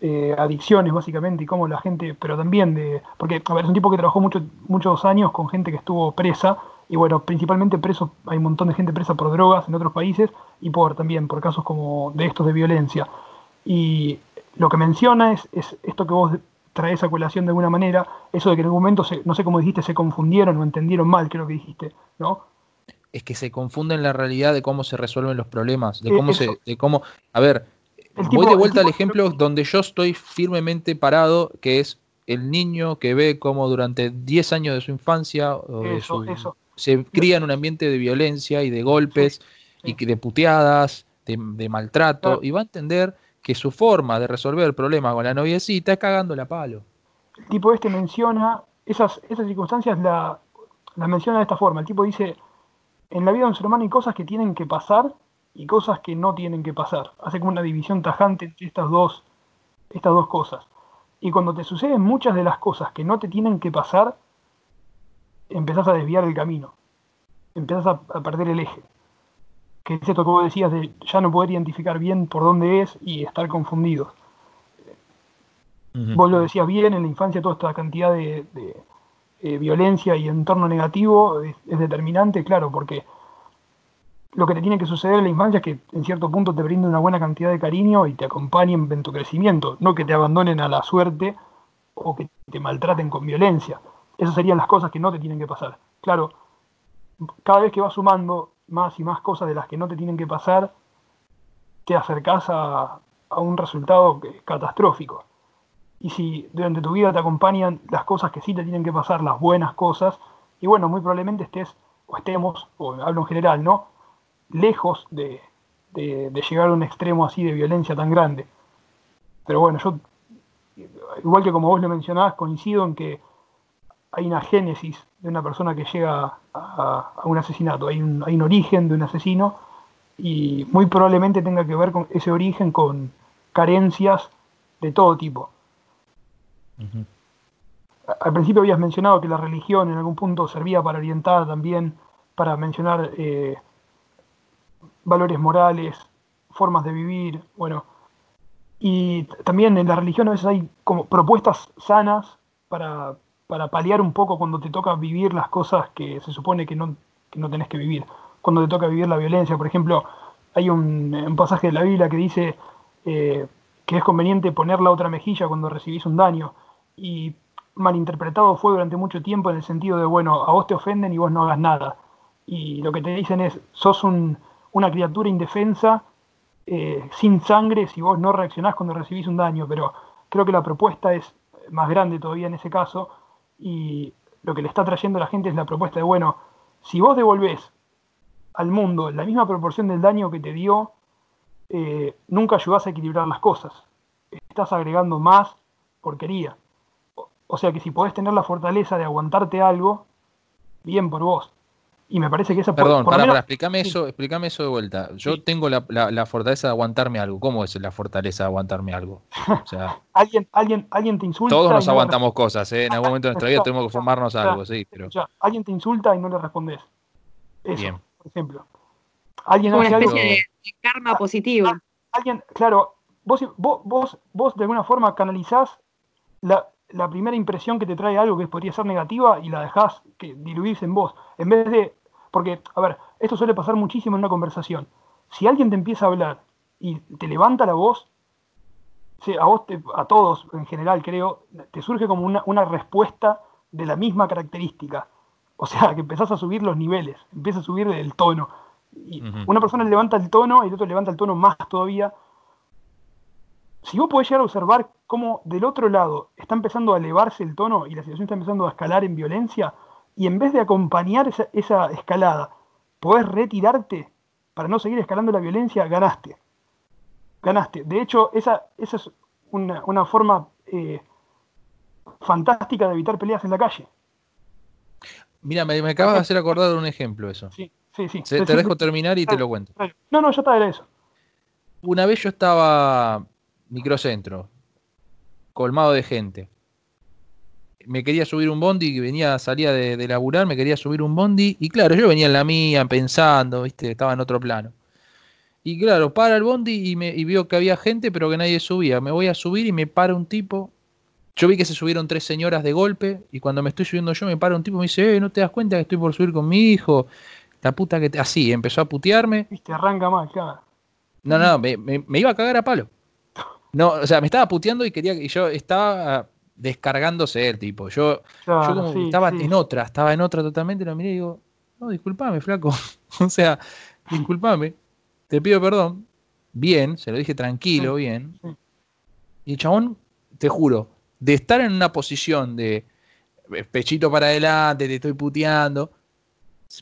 eh, adicciones básicamente y cómo la gente, pero también de, porque a ver, es un tipo que trabajó mucho, muchos años con gente que estuvo presa y bueno, principalmente presos, hay un montón de gente presa por drogas en otros países y por también por casos como de estos de violencia. Y lo que menciona es, es esto que vos traes a colación de alguna manera, eso de que en algún momento, no sé cómo dijiste, se confundieron o entendieron mal, creo que dijiste, ¿no? Es que se confunden la realidad de cómo se resuelven los problemas, de eh, cómo se, de cómo, a ver, voy de vuelta al ejemplo donde yo estoy firmemente parado, que es el niño que ve cómo durante 10 años de su infancia o de su, se cría en un ambiente de violencia y de golpes y de puteadas, de, maltrato, y va a entender que su forma de resolver el problema con la noviecita es cagando la palo. El tipo este menciona, esas, esas circunstancias las la menciona de esta forma. El tipo dice, en la vida de un ser humano hay cosas que tienen que pasar y cosas que no tienen que pasar. Hace como una división tajante entre estas dos, estas dos cosas. Y cuando te suceden muchas de las cosas que no te tienen que pasar, empezás a desviar el camino, empezás a, perder el eje. Que es esto que vos decías de ya no poder identificar bien por dónde es y estar confundido. Vos lo decías bien, en la infancia toda esta cantidad de, eh, violencia y entorno negativo es, determinante, claro, porque lo que te tiene que suceder en la infancia es que en cierto punto te brinden una buena cantidad de cariño y te acompañen en tu crecimiento, no que te abandonen a la suerte o que te maltraten con violencia. Esas serían las cosas que no te tienen que pasar. Claro, cada vez que vas sumando más y más cosas de las que no te tienen que pasar, te acercas a, un resultado catastrófico. Y si durante tu vida te acompañan las cosas que sí te tienen que pasar, las buenas cosas, y bueno, muy probablemente estés, o estemos, o hablo en general, ¿no? Lejos de, de llegar a un extremo así de violencia tan grande. Pero bueno, yo, igual que como vos lo mencionabas, coincido en que hay una génesis de una persona que llega a, un asesinato, hay un, hay un, origen de un asesino y muy probablemente tenga que ver con ese origen con carencias de todo tipo. Al principio habías mencionado que la religión en algún punto servía para orientar también, para mencionar eh, valores morales, formas de vivir, bueno, y también en la religión a veces hay como propuestas sanas para, para paliar un poco cuando te toca vivir las cosas que se supone que no, no tenés que vivir. Cuando te toca vivir la violencia, por ejemplo, hay un, pasaje de la Biblia que dice eh, que es conveniente poner la otra mejilla cuando recibís un daño. Y malinterpretado fue durante mucho tiempo en el sentido de, bueno, a vos te ofenden y vos no hagas nada. Y lo que te dicen es, sos una criatura indefensa, eh, sin sangre, si vos no reaccionás cuando recibís un daño. Pero creo que la propuesta es más grande todavía en ese caso, y lo que le está trayendo a la gente es la propuesta de, bueno, si vos devolvés al mundo la misma proporción del daño que te dio, eh, nunca ayudás a equilibrar las cosas. Estás agregando más porquería. O sea que si podés tener la fortaleza de aguantarte algo, bien por vos. Y me parece que esa Perdón, por, para, explícame eso, explícame eso de vuelta. Yo tengo la, la, fortaleza de aguantarme algo. ¿Cómo es la fortaleza de aguantarme algo? O sea, alguien, alguien, alguien te insulta. Todos nos aguantamos cosas, ¿eh? En algún momento de nuestra vida tenemos que formarnos algo, sí. Pero... alguien te insulta y no le respondes. Eso, Bien. por ejemplo. Alguien Una especie de karma ah, positivo. Alguien, claro, vos, vos, vos, vos de alguna forma canalizás la, la primera impresión que te trae algo que podría ser negativa y la dejás que diluirse en vos. En vez de. Porque, a ver, esto suele pasar muchísimo en una conversación. Si alguien te empieza a hablar y te levanta la voz, a vos, a todos en general creo, te surge como una, una, respuesta de la misma característica. O sea, que empezás a subir los niveles, empieza a subir el tono. Y una persona levanta el tono y el otro levanta el tono más todavía. Si vos podés llegar a observar cómo del otro lado está empezando a elevarse el tono y la situación está empezando a escalar en violencia, y en vez de acompañar esa, esa escalada, podés retirarte para no seguir escalando la violencia, ganaste. Ganaste. De hecho, esa, esa es una, forma eh, fantástica de evitar peleas en la calle. Mira, me, acabas de hacer acordar de un ejemplo eso. Sí, sí, sí. te dejo terminar y te lo cuento. No, no, ya está, era eso. Una vez yo estaba microcentro, colmado de gente. Me quería subir un bondi, que venía, salía de, de laburar, me quería subir un bondi, y claro, yo venía en la mía, pensando, viste, estaba en otro plano. Y claro, para el bondi y, me, y vio que había gente, pero que nadie subía. Me voy a subir y me para un tipo. Yo vi que se subieron tres señoras de golpe. Y cuando me estoy subiendo yo, me para un tipo y me dice: eh, ¿No te das cuenta que estoy por subir con mi hijo? La puta que te. Así, empezó a putearme. Viste, arranca más, claro. No, no, me, me, iba a cagar a palo. No, o sea, me estaba puteando y quería y yo estaba descargándose el tipo. Yo, yo estaba en otra, estaba en otra totalmente, lo miré y digo, no, disculpame, flaco. o sea, disculpame te pido perdón, bien, se lo dije tranquilo, bien. Y el chabón, te juro, de estar en una posición de eh, pechito para adelante, te estoy puteando,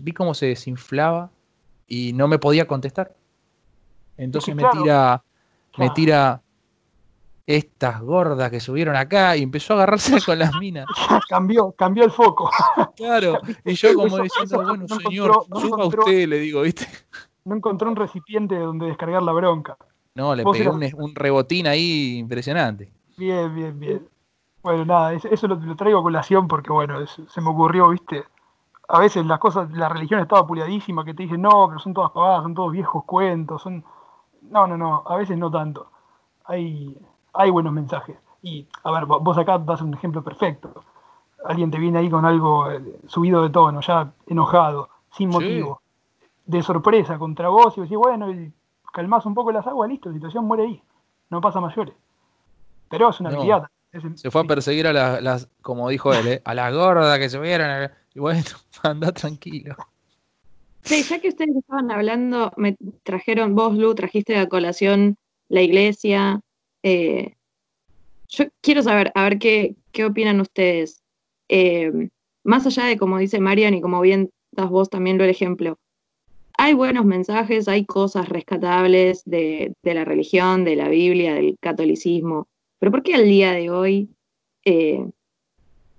vi cómo se desinflaba y no me podía contestar. Entonces me tira, me tira estas gordas que subieron acá y empezó a agarrarse con las minas. cambió, cambió el foco. Claro, y yo como diciendo, bueno, señor, suba usted, le digo, ¿viste? no encontré un recipiente donde descargar la bronca. No, le pegué un, rebotín ahí impresionante. Bien, bien, bien. Bueno, nada, eso, lo, traigo a colación porque, bueno, se me ocurrió, viste. A veces las cosas, la religión estaba puliadísima, que te dicen, no, pero son todas pavadas, son todos viejos cuentos, son... No, no, no, a veces no tanto. Hay, hay buenos mensajes. Y, a ver, vos acá das un ejemplo perfecto. Alguien te viene ahí con algo eh, subido de tono, ya enojado, sin motivo de sorpresa contra vos y decís, bueno, y calmás un poco las aguas, listo, la situación muere ahí, no pasa mayores. Pero es una habilidad. se fue a perseguir a las, como dijo él, ¿eh? a las gordas que se vieran. Y bueno, anda tranquilo. Sí, ya que ustedes estaban hablando, me trajeron, vos, Lu, trajiste a colación la iglesia. Eh, yo quiero saber, a ver qué, qué opinan ustedes. Eh, más allá de como dice Marian y como bien das vos también lo el ejemplo, hay buenos mensajes, hay cosas rescatables de, la religión, de la Biblia, del catolicismo, pero ¿por qué al día de hoy eh,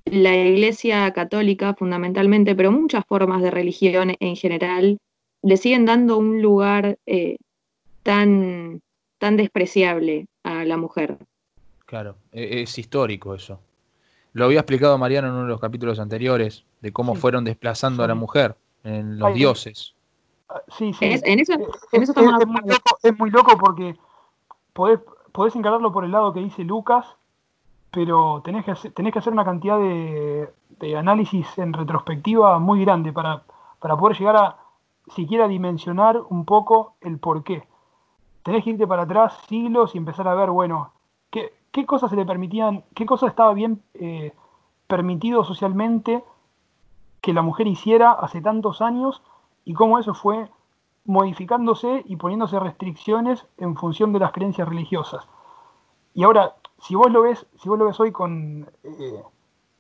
la Iglesia católica fundamentalmente, pero muchas formas de religión en general, le siguen dando un lugar tan, tan despreciable a la mujer? Claro, e, es histórico eso. Lo había explicado Mariano en uno de los capítulos anteriores, de cómo fueron desplazando a la mujer en los dioses. Sí, sí. Es, muy loco, porque podés, podés encararlo por el lado que dice Lucas, pero tenés que hacer, tenés que hacer una cantidad de, análisis en retrospectiva muy grande para, para poder llegar a siquiera dimensionar un poco el por qué. Tenés que irte para atrás siglos y empezar a ver, bueno, qué, qué cosas se le permitían, qué cosas estaba bien eh, permitido socialmente que la mujer hiciera hace tantos años y cómo eso fue modificándose y poniéndose restricciones en función de las creencias religiosas. Y ahora, si vos lo ves, si vos lo ves hoy con, eh,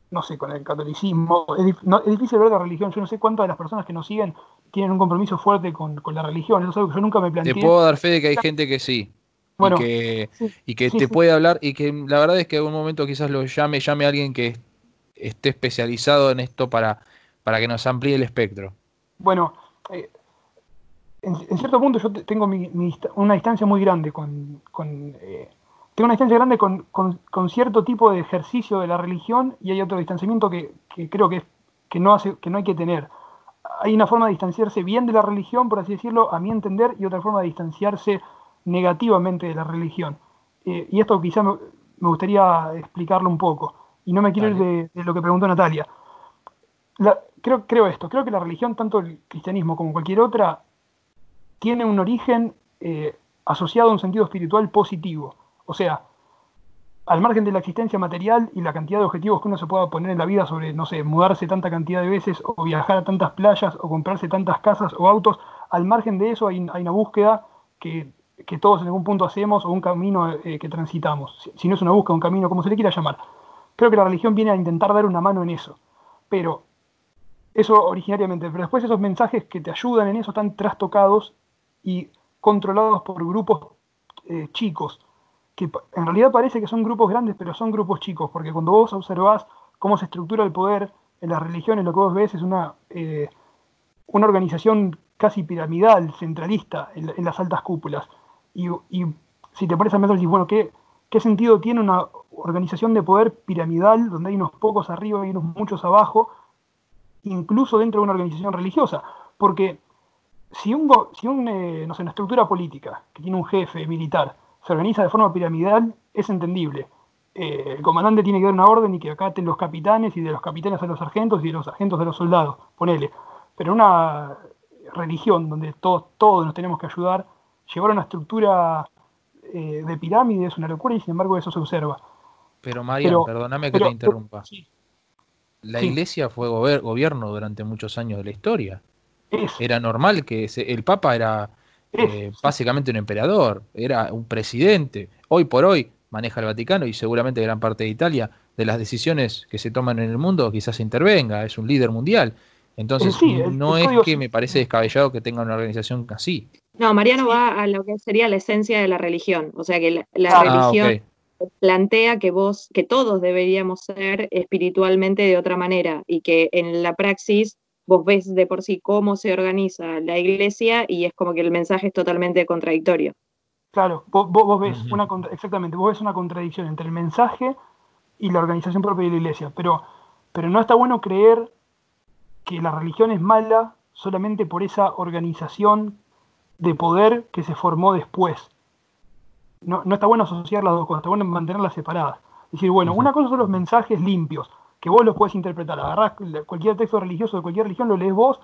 no sé, con el catolicismo, es, difícil ver la religión. Yo no sé cuántas de las personas que nos siguen tienen un compromiso fuerte con, la religión. Eso es algo que yo nunca me planteé. Te puedo dar fe de que hay gente que sí. Bueno, y que, te puede hablar y que la verdad es que en un momento quizás lo llame, llame a alguien que esté especializado en esto para, para que nos amplíe el espectro. Bueno, eh, en, cierto punto yo tengo una distancia muy grande con, eh, tengo una distancia grande con, cierto tipo de ejercicio de la religión y hay otro distanciamiento que, creo que, que, no hace, que no hay que tener. Hay una forma de distanciarse bien de la religión, por así decirlo, a mi entender, y otra forma de distanciarse negativamente de la religión. Eh, y esto quizá me, gustaría explicarlo un poco. Y no me quiero ir de, lo que preguntó Natalia. La, creo, creo esto, creo que la religión, tanto el cristianismo como cualquier otra, tiene un origen eh, asociado a un sentido espiritual positivo. O sea, al margen de la existencia material y la cantidad de objetivos que uno se pueda poner en la vida sobre, no sé, mudarse tanta cantidad de veces o viajar a tantas playas o comprarse tantas casas o autos, al margen de eso hay, una búsqueda que, todos en algún punto hacemos o un camino eh, que transitamos. Si, no es una búsqueda, un camino, como se le quiera llamar. Creo que la religión viene a intentar dar una mano en eso. Pero eso originariamente, pero después esos mensajes que te ayudan en eso están trastocados y controlados por grupos eh, chicos, que en realidad parece que son grupos grandes, pero son grupos chicos, porque cuando vos observás cómo se estructura el poder en las religiones, lo que vos ves es una, eh, una organización casi piramidal, centralista, en, las altas cúpulas. Y, si te parece a pensar, bueno, ¿qué, ¿qué sentido tiene una organización de poder piramidal donde hay unos pocos arriba y unos muchos abajo, incluso dentro de una organización religiosa? Porque si, un, si un, eh, no sé, una estructura política que tiene un jefe militar se organiza de forma piramidal, es entendible. Eh, el comandante tiene que dar una orden y que acaten los capitanes y de los capitanes a los sargentos y de los sargentos a los soldados, ponele. Pero una religión donde todos, todos nos tenemos que ayudar, llevar una estructura eh, de pirámide es una locura y sin embargo eso se observa. Pero María, perdóname que te interrumpa. La iglesia fue gobierno durante muchos años de la historia. Era normal que el Papa era eh, básicamente un emperador, era un presidente. Hoy por hoy maneja el Vaticano y seguramente gran parte de Italia de las decisiones que se toman en el mundo quizás intervenga, es un líder mundial. Entonces, no es que me parece descabellado que tenga una organización así. No, Mariano va a lo que sería la esencia de la religión, o sea que la, ah, religión plantea que vos, que todos deberíamos ser espiritualmente de otra manera y que en la praxis vos ves de por sí cómo se organiza la iglesia y es como que el mensaje es totalmente contradictorio. Claro, vos, ves una exactamente, vos ves una contradicción entre el mensaje y la organización propia de la iglesia, pero, pero no está bueno creer que la religión es mala solamente por esa organización de poder que se formó después. No, no está bueno asociar las dos cosas, está bueno mantenerlas separadas. Es decir, bueno, una cosa son los mensajes limpios, que vos los puedes interpretar. Agarrás cualquier texto religioso de cualquier religión, lo lees vos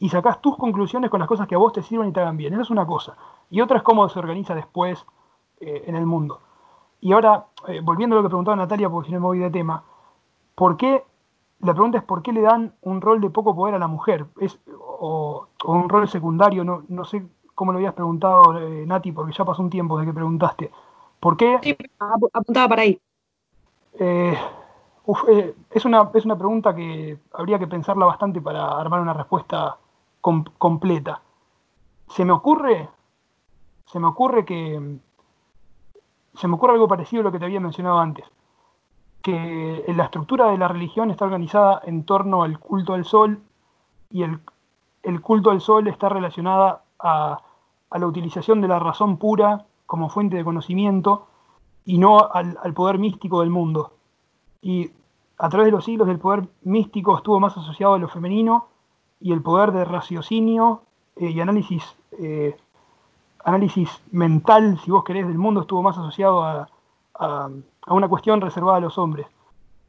y sacás tus conclusiones con las cosas que a vos te sirven y te hagan bien. Esa es una cosa. Y otra es cómo se organiza después eh, en el mundo. Y ahora, eh, volviendo a lo que preguntaba Natalia, porque si no me voy de tema, ¿por qué? La pregunta es por qué le dan un rol de poco poder a la mujer, es, o, un rol secundario, no, no sé cómo lo habías preguntado, eh, Nati, porque ya pasó un tiempo desde que preguntaste. ¿Por qué? Sí, apuntaba para ahí. Eh, es, una, es una pregunta que habría que pensarla bastante para armar una respuesta completa. Se me ocurre, se me ocurre que, se me ocurre algo parecido a lo que te había mencionado antes, que la estructura de la religión está organizada en torno al culto al sol y el, culto al sol está relacionada a, a, la utilización de la razón pura como fuente de conocimiento y no al, al poder místico del mundo. Y a través de los siglos el poder místico estuvo más asociado a lo femenino y el poder de raciocinio eh, y análisis, eh, análisis mental, si vos querés, del mundo estuvo más asociado a, una cuestión reservada a los hombres.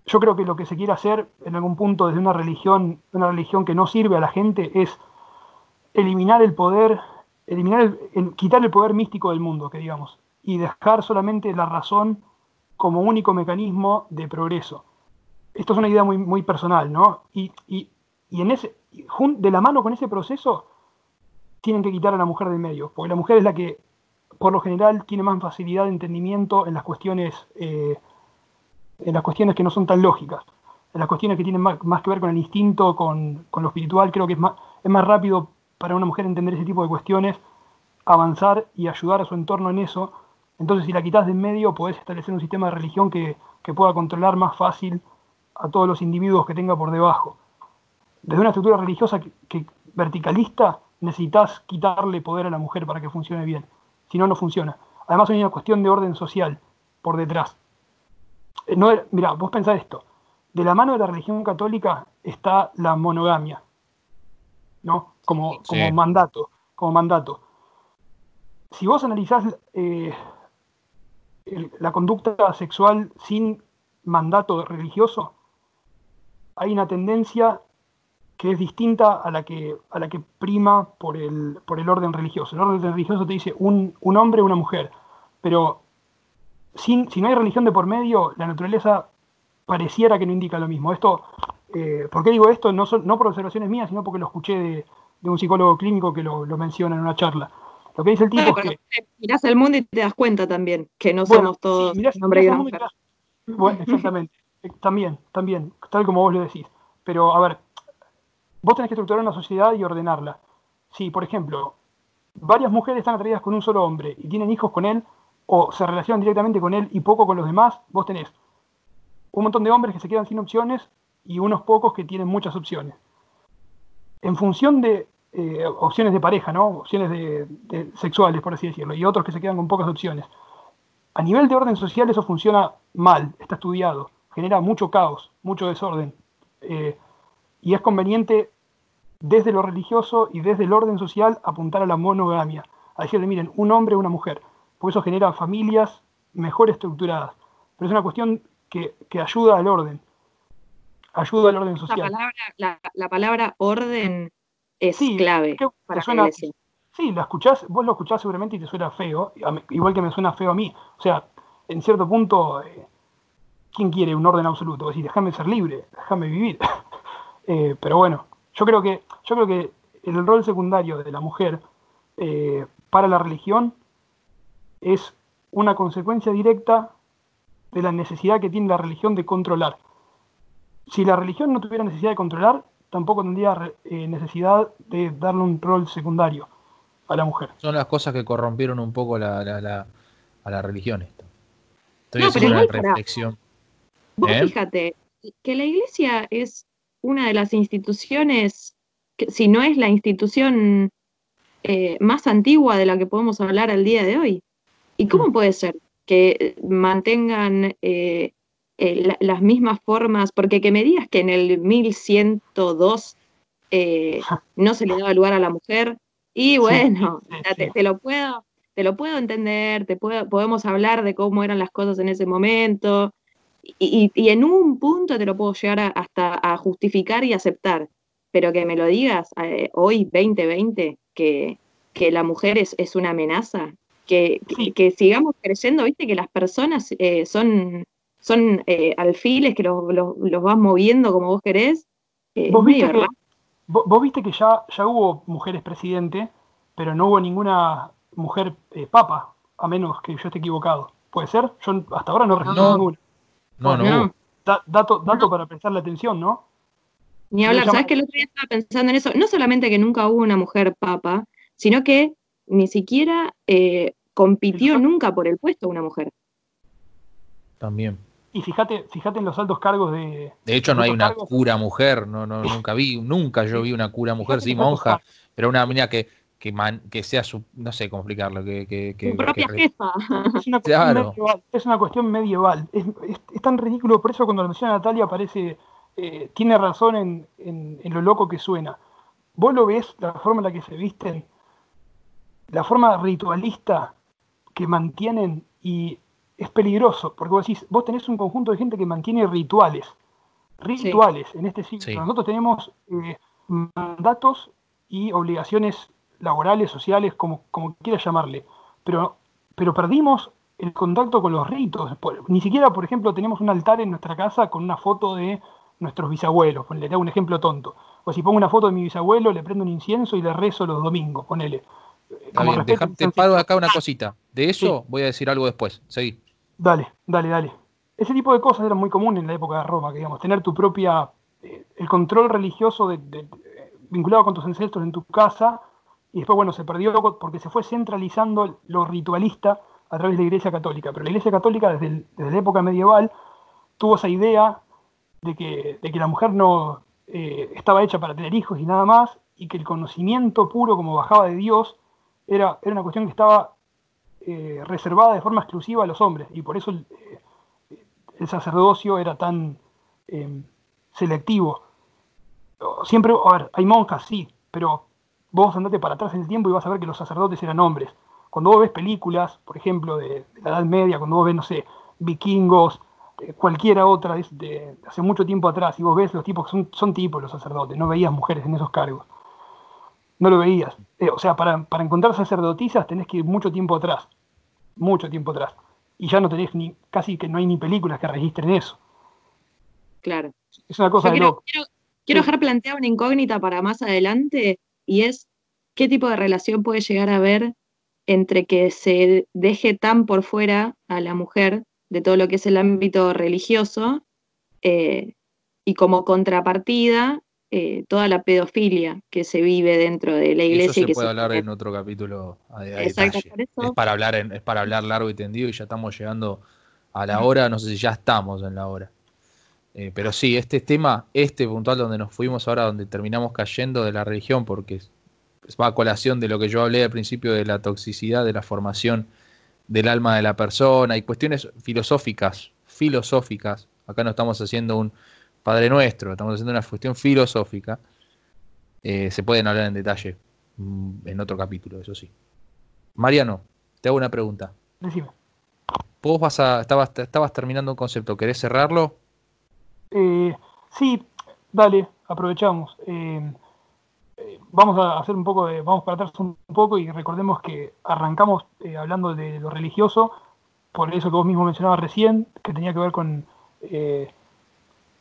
Yo creo que lo que se quiere hacer en algún punto desde una religión, una religión que no sirve a la gente, es eliminar el poder, eliminar quitar el poder místico del mundo, que digamos, y dejar solamente la razón como único mecanismo de progreso. Esto es una idea muy, personal, ¿no? Y, en de la mano con ese proceso, tienen que quitar a la mujer del medio, porque la mujer es la que, por lo general, tiene más facilidad de entendimiento en las cuestiones, eh, en las cuestiones que no son tan lógicas, en las cuestiones que tienen más, que ver con el instinto, con, con, lo espiritual. Creo que es más, es más rápido para una mujer entender ese tipo de cuestiones, avanzar y ayudar a su entorno en eso entonces, si la quitas de en medio, podés establecer un sistema de religión que, pueda controlar más fácil a todos los individuos que tenga por debajo. Desde una estructura religiosa que, verticalista, necesitas quitarle poder a la mujer para que funcione bien. Si no, no funciona. Además, hay una cuestión de orden social por detrás. Eh, no, mira, vos pensás esto. De la mano de la religión católica está la monogamia, ¿no? Como, como mandato, como mandato. Si vos analizás eh, la conducta sexual sin mandato religioso, hay una tendencia que es distinta a la que, a la que prima por el, por el orden religioso. El orden religioso te dice un, un hombre, una mujer, pero sin, si no hay religión de por medio, la naturaleza pareciera que no indica lo mismo. Esto, eh, ¿Por qué digo esto? No, no por observaciones mías, sino porque lo escuché de, de un psicólogo clínico que lo, menciona en una charla. Lo que dice el tipo es que... Mirás el mundo y te das cuenta también que no somos todos sí, Bueno, exactamente. Eh, también, también, tal como vos lo decís. Pero, a ver, vos tenés que estructurar una sociedad y ordenarla. Si, por ejemplo, varias mujeres están atraídas con un solo hombre y tienen hijos con él, o se relacionan directamente con él y poco con los demás, vos tenés un montón de hombres que se quedan sin opciones y unos pocos que tienen muchas opciones. En función de eh, opciones de pareja, ¿no? Opciones de, sexuales, por así decirlo, y otros que se quedan con pocas opciones. A nivel de orden social eso funciona mal, está estudiado, genera mucho caos, mucho desorden. Eh, y es conveniente desde lo religioso y desde el orden social apuntar a la monogamia, a decirle, miren, un hombre, una mujer, porque eso genera familias mejor estructuradas. Pero es una cuestión que, ayuda al orden, ayuda al orden social. La palabra, orden es clave para suena, Sí, la escuchás, vos lo escuchás seguramente y te suena feo, igual que me suena feo a mí. O sea, en cierto punto, eh, ¿quién quiere un orden absoluto? Decir, déjame ser libre, déjame vivir. Eh, pero bueno, yo creo que, yo creo que el rol secundario de la mujer eh, para la religión es una consecuencia directa de la necesidad que tiene la religión de controlar. Si la religión no tuviera necesidad de controlar, tampoco tendría eh, necesidad de darle un rol secundario a la mujer. Son las cosas que corrompieron un poco la, a la religión esto. Estoy no, haciendo una reflexión. Vos ¿Eh? fíjate que la iglesia es una de las instituciones, que, si no es la institución eh, más antigua de la que podemos hablar al día de hoy. ¿Y cómo mm. puede ser que mantengan eh, eh, las mismas formas? Porque que me digas que en el 1102 no se le daba lugar a la mujer, y bueno, te, lo puedo, te lo puedo entender, te puedo, podemos hablar de cómo eran las cosas en ese momento, y, en un punto te lo puedo llegar hasta a justificar y aceptar, pero que me lo digas eh, hoy, 2020, que, que la mujer es, es una amenaza, que, que, sigamos creciendo, viste que las personas eh, son, son eh, alfiles que los, los, vas moviendo como vos querés. ¿Vos, viste que, vos, viste que, ya, ya hubo mujeres presidente, pero no hubo ninguna mujer papa, a menos que yo esté equivocado. ¿Puede ser? Yo hasta ahora no registro ninguna. No, no. dato, dato para prestarle atención, ¿no? Ni hablar, ¿sabes que el otro día estaba pensando en eso? No solamente que nunca hubo una mujer papa, sino que ni siquiera eh, compitió nunca por el puesto una mujer. También. Y fíjate, fíjate en los altos cargos de. De hecho, no hay una cura mujer, no, no, nunca vi, nunca yo vi una cura mujer, sí, monja, pero una niña que que, que sea su, no sé cómo explicarlo, que, que, propia jefa. Es una cuestión medieval, es, una cuestión medieval. Es, tan ridículo, por eso cuando lo menciona Natalia parece, eh, tiene razón en, en, lo loco que suena. Vos lo ves, la forma en la que se visten, la forma ritualista que mantienen y es peligroso, porque vos decís, vos tenés un conjunto de gente que mantiene rituales, rituales en este siglo. Nosotros tenemos eh, mandatos y obligaciones laborales, sociales, como, como quieras llamarle, pero, pero perdimos el contacto con los ritos. Ni siquiera, por ejemplo, tenemos un altar en nuestra casa con una foto de nuestros bisabuelos, le hago un ejemplo tonto. O si pongo una foto de mi bisabuelo, le prendo un incienso y le rezo los domingos, ponele. te paro acá una cosita. De eso voy a decir algo después. Seguí. Dale, dale, dale. Ese tipo de cosas eran muy comunes en la época de Roma, que digamos, tener tu propia, eh, el control religioso de, vinculado con tus ancestros en tu casa, y después, bueno, se perdió porque se fue centralizando lo ritualista a través de la Iglesia Católica. Pero la Iglesia Católica, desde, la época medieval, tuvo esa idea de que, de que la mujer no eh, estaba hecha para tener hijos y nada más, y que el conocimiento puro, como bajaba de Dios, era, era una cuestión que estaba eh, reservada de forma exclusiva a los hombres, y por eso el, eh, sacerdocio era tan selectivo. Siempre, a ver, hay monjas, sí, pero vos andate para atrás en el tiempo y vas a ver que los sacerdotes eran hombres. Cuando vos ves películas, por ejemplo, de, la Edad Media, cuando vos ves, no sé, vikingos, cualquiera otra de, hace mucho tiempo atrás, y vos ves los tipos que son, tipos los sacerdotes, no veías mujeres en esos cargos. No lo veías. Eh, o sea, para, encontrar sacerdotisas tenés que ir mucho tiempo atrás. Mucho tiempo atrás. Y ya no tenés ni, casi que no hay ni películas que registren eso. Claro. Es una cosa de quiero, quiero, quiero dejar planteada una incógnita para más adelante, y es qué tipo de relación puede llegar a haber entre que se deje tan por fuera a la mujer de todo lo que es el ámbito religioso eh, y como contrapartida eh, toda la pedofilia que se vive dentro de la iglesia. Eso se puede hablar en otro capítulo Exacto, Es para, hablar es para hablar largo y tendido y ya estamos llegando a la hora, no sé si ya estamos en la hora. Eh, pero sí, este tema, este puntual donde nos fuimos ahora, donde terminamos cayendo de la religión, porque va a colación de lo que yo hablé al principio de la toxicidad, de la formación del alma de la persona y cuestiones filosóficas, filosóficas. Acá no estamos haciendo un Padre Nuestro, estamos haciendo una cuestión filosófica. Eh, se pueden hablar en detalle mm, en otro capítulo, eso sí. Mariano, te hago una pregunta. Decime. Vos vas a, estabas, estabas terminando un concepto, ¿querés cerrarlo? Eh, sí, dale, aprovechamos. Eh, vamos a hacer un poco de, vamos para atrás un poco y recordemos que arrancamos hablando de lo religioso, por eso que vos mismo mencionabas recién, que tenía que ver con eh,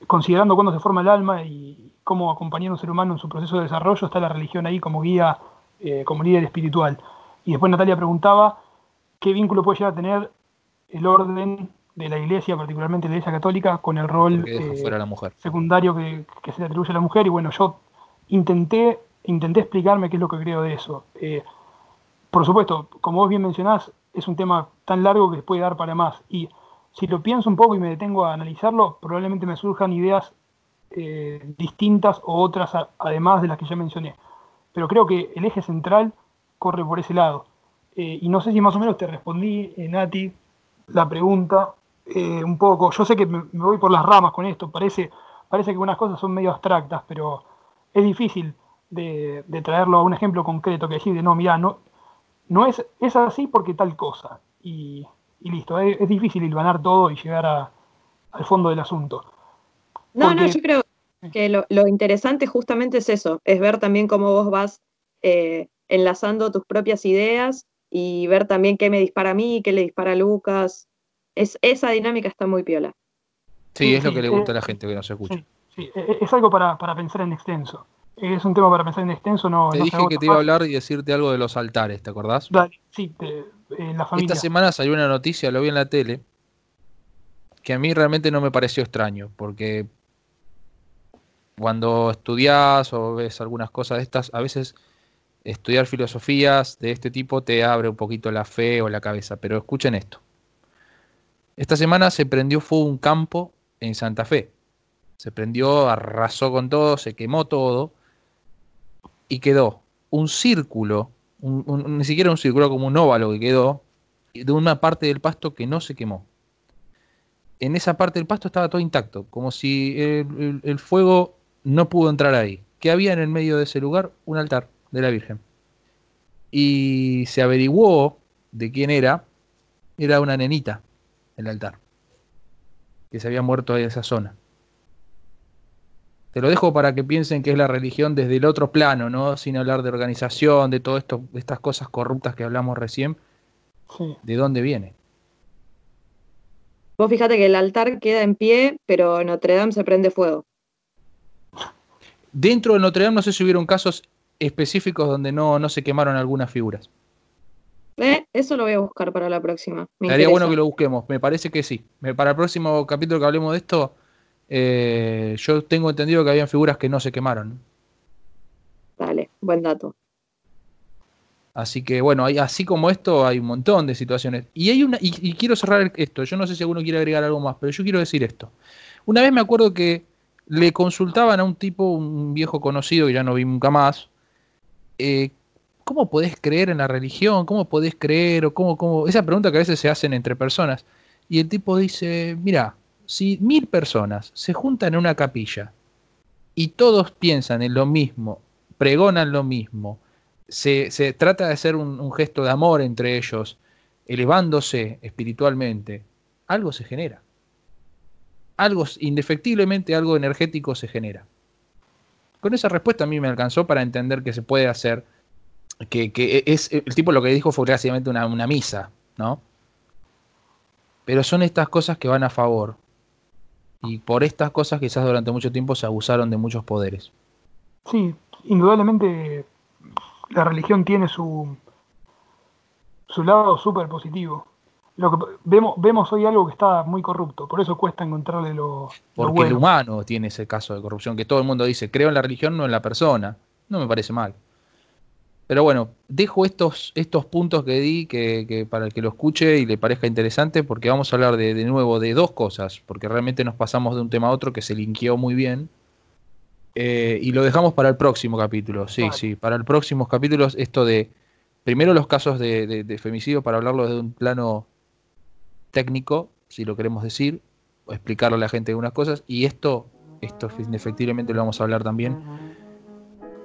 considerando cuándo se forma el alma y cómo acompañar a un ser humano en su proceso de desarrollo, está la religión ahí como guía, eh, como líder espiritual. Y después Natalia preguntaba qué vínculo puede llegar a tener el orden de la iglesia, particularmente la iglesia católica, con el rol secundario que, que se le atribuye a la mujer. Y bueno, yo intenté intenté explicarme qué es lo que creo de eso. Eh, por supuesto, como vos bien mencionás, es un tema tan largo que puede dar para más. Y si lo pienso un poco y me detengo a analizarlo, probablemente me surjan ideas eh, distintas o otras además de las que ya mencioné. Pero creo que el eje central corre por ese lado. Eh, y no sé si más o menos te respondí, Nati, la pregunta un poco. Yo sé que me, voy por las ramas con esto, parece, parece que unas cosas son medio abstractas, pero es difícil de, traerlo a un ejemplo concreto, que decir, de no, mira, no, no es, es así porque tal cosa. Y, listo, es, difícil hilvanar todo y llegar al fondo del asunto. No, no, yo creo que lo, interesante justamente es eso, es ver también cómo vos vas eh, enlazando tus propias ideas y ver también qué me dispara a mí, qué le dispara a Lucas. Es, esa dinámica está muy piola. Sí, es lo que le gusta a la gente que nos escucha. Sí, es algo para, para pensar en extenso es un tema para pensar en extenso. No, te dije que te iba a hablar y decirte algo de los altares, ¿te acordás? sí, la familia. Esta semana salió una noticia, lo vi en la tele, que a mí realmente no me pareció extraño, porque cuando estudias o ves algunas cosas de estas, a veces estudiar filosofías de este tipo te abre un poquito la fe o la cabeza, pero escuchen esto. Esta semana se prendió fuego un campo en Santa Fe. Se prendió, arrasó con todo, se quemó todo y quedó un círculo, ni siquiera un círculo, como un óvalo que quedó, de una parte del pasto que no se quemó. En esa parte del pasto estaba todo intacto, como si el, fuego no pudo entrar ahí. Que había en el medio de ese lugar un altar de la Virgen. Y se averiguó de quién era. Era una nenita, el altar, que se había muerto ahí en esa zona. Te lo dejo para que piensen que es la religión desde el otro plano, ¿no? Sin hablar de organización, de todo esto, de estas cosas corruptas que hablamos recién. ¿De dónde viene? Vos fíjate que el altar queda en pie, pero Notre Dame se prende fuego. Dentro de Notre Dame no sé si hubieron casos específicos donde no, no se quemaron algunas figuras. Eh, eso lo voy a buscar para la próxima. Me Sería bueno que lo busquemos, me parece que sí. Para el próximo capítulo que hablemos de esto, eh, yo tengo entendido que habían figuras que no se quemaron. Dale, buen dato. Así que bueno, hay, así como esto hay un montón de situaciones. Y hay una, y, quiero cerrar esto, yo no sé si alguno quiere agregar algo más, pero yo quiero decir esto. Una vez me acuerdo que le consultaban a un tipo, un viejo conocido que ya no vi nunca más, eh, ¿cómo podés creer en la religión? ¿Cómo podés creer? O cómo, cómo? Esa pregunta que a veces se hacen entre personas. Y el tipo dice, mira, si mil personas se juntan en una capilla y todos piensan en lo mismo, pregonan lo mismo, se, trata de hacer un, gesto de amor entre ellos, elevándose espiritualmente, algo se genera. Algo, indefectiblemente algo energético se genera. Con esa respuesta a mí me alcanzó para entender que se puede hacer, que, es el tipo lo que dijo fue básicamente una, una misa, ¿no? Pero son estas cosas que van a favor y por estas cosas quizás durante mucho tiempo se abusaron de muchos poderes. Sí, indudablemente la religión tiene su, su lado súper positivo. Lo que vemos, vemos hoy algo que está muy corrupto, por eso cuesta encontrarle lo, Porque el humano tiene ese caso de corrupción, que todo el mundo dice, creo en la religión, no en la persona. No me parece mal. Pero bueno, dejo estos, estos puntos que di que, para el que lo escuche y le parezca interesante, porque vamos a hablar de, de, nuevo de dos cosas, porque realmente nos pasamos de un tema a otro que se linkeó muy bien. Eh, y lo dejamos para el próximo capítulo, sí, sí, para el próximo capítulo esto de, primero los casos de, de, femicidio, para hablarlo desde un plano técnico, si lo queremos decir, o explicarle a la gente algunas cosas, y esto, esto indefectiblemente lo vamos a hablar también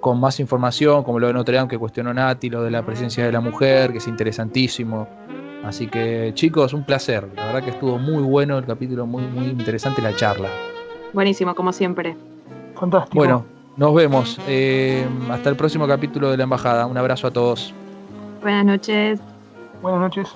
con más información, como lo de Notre Dame que cuestionó Nati, lo de la presencia de la mujer, que es interesantísimo. Así que chicos, un placer. La verdad que estuvo muy bueno el capítulo, muy, muy interesante la charla. Buenísimo, como siempre. Fantástico. Bueno, nos vemos. Eh, hasta el próximo capítulo de la Embajada. Un abrazo a todos. Buenas noches. Buenas noches.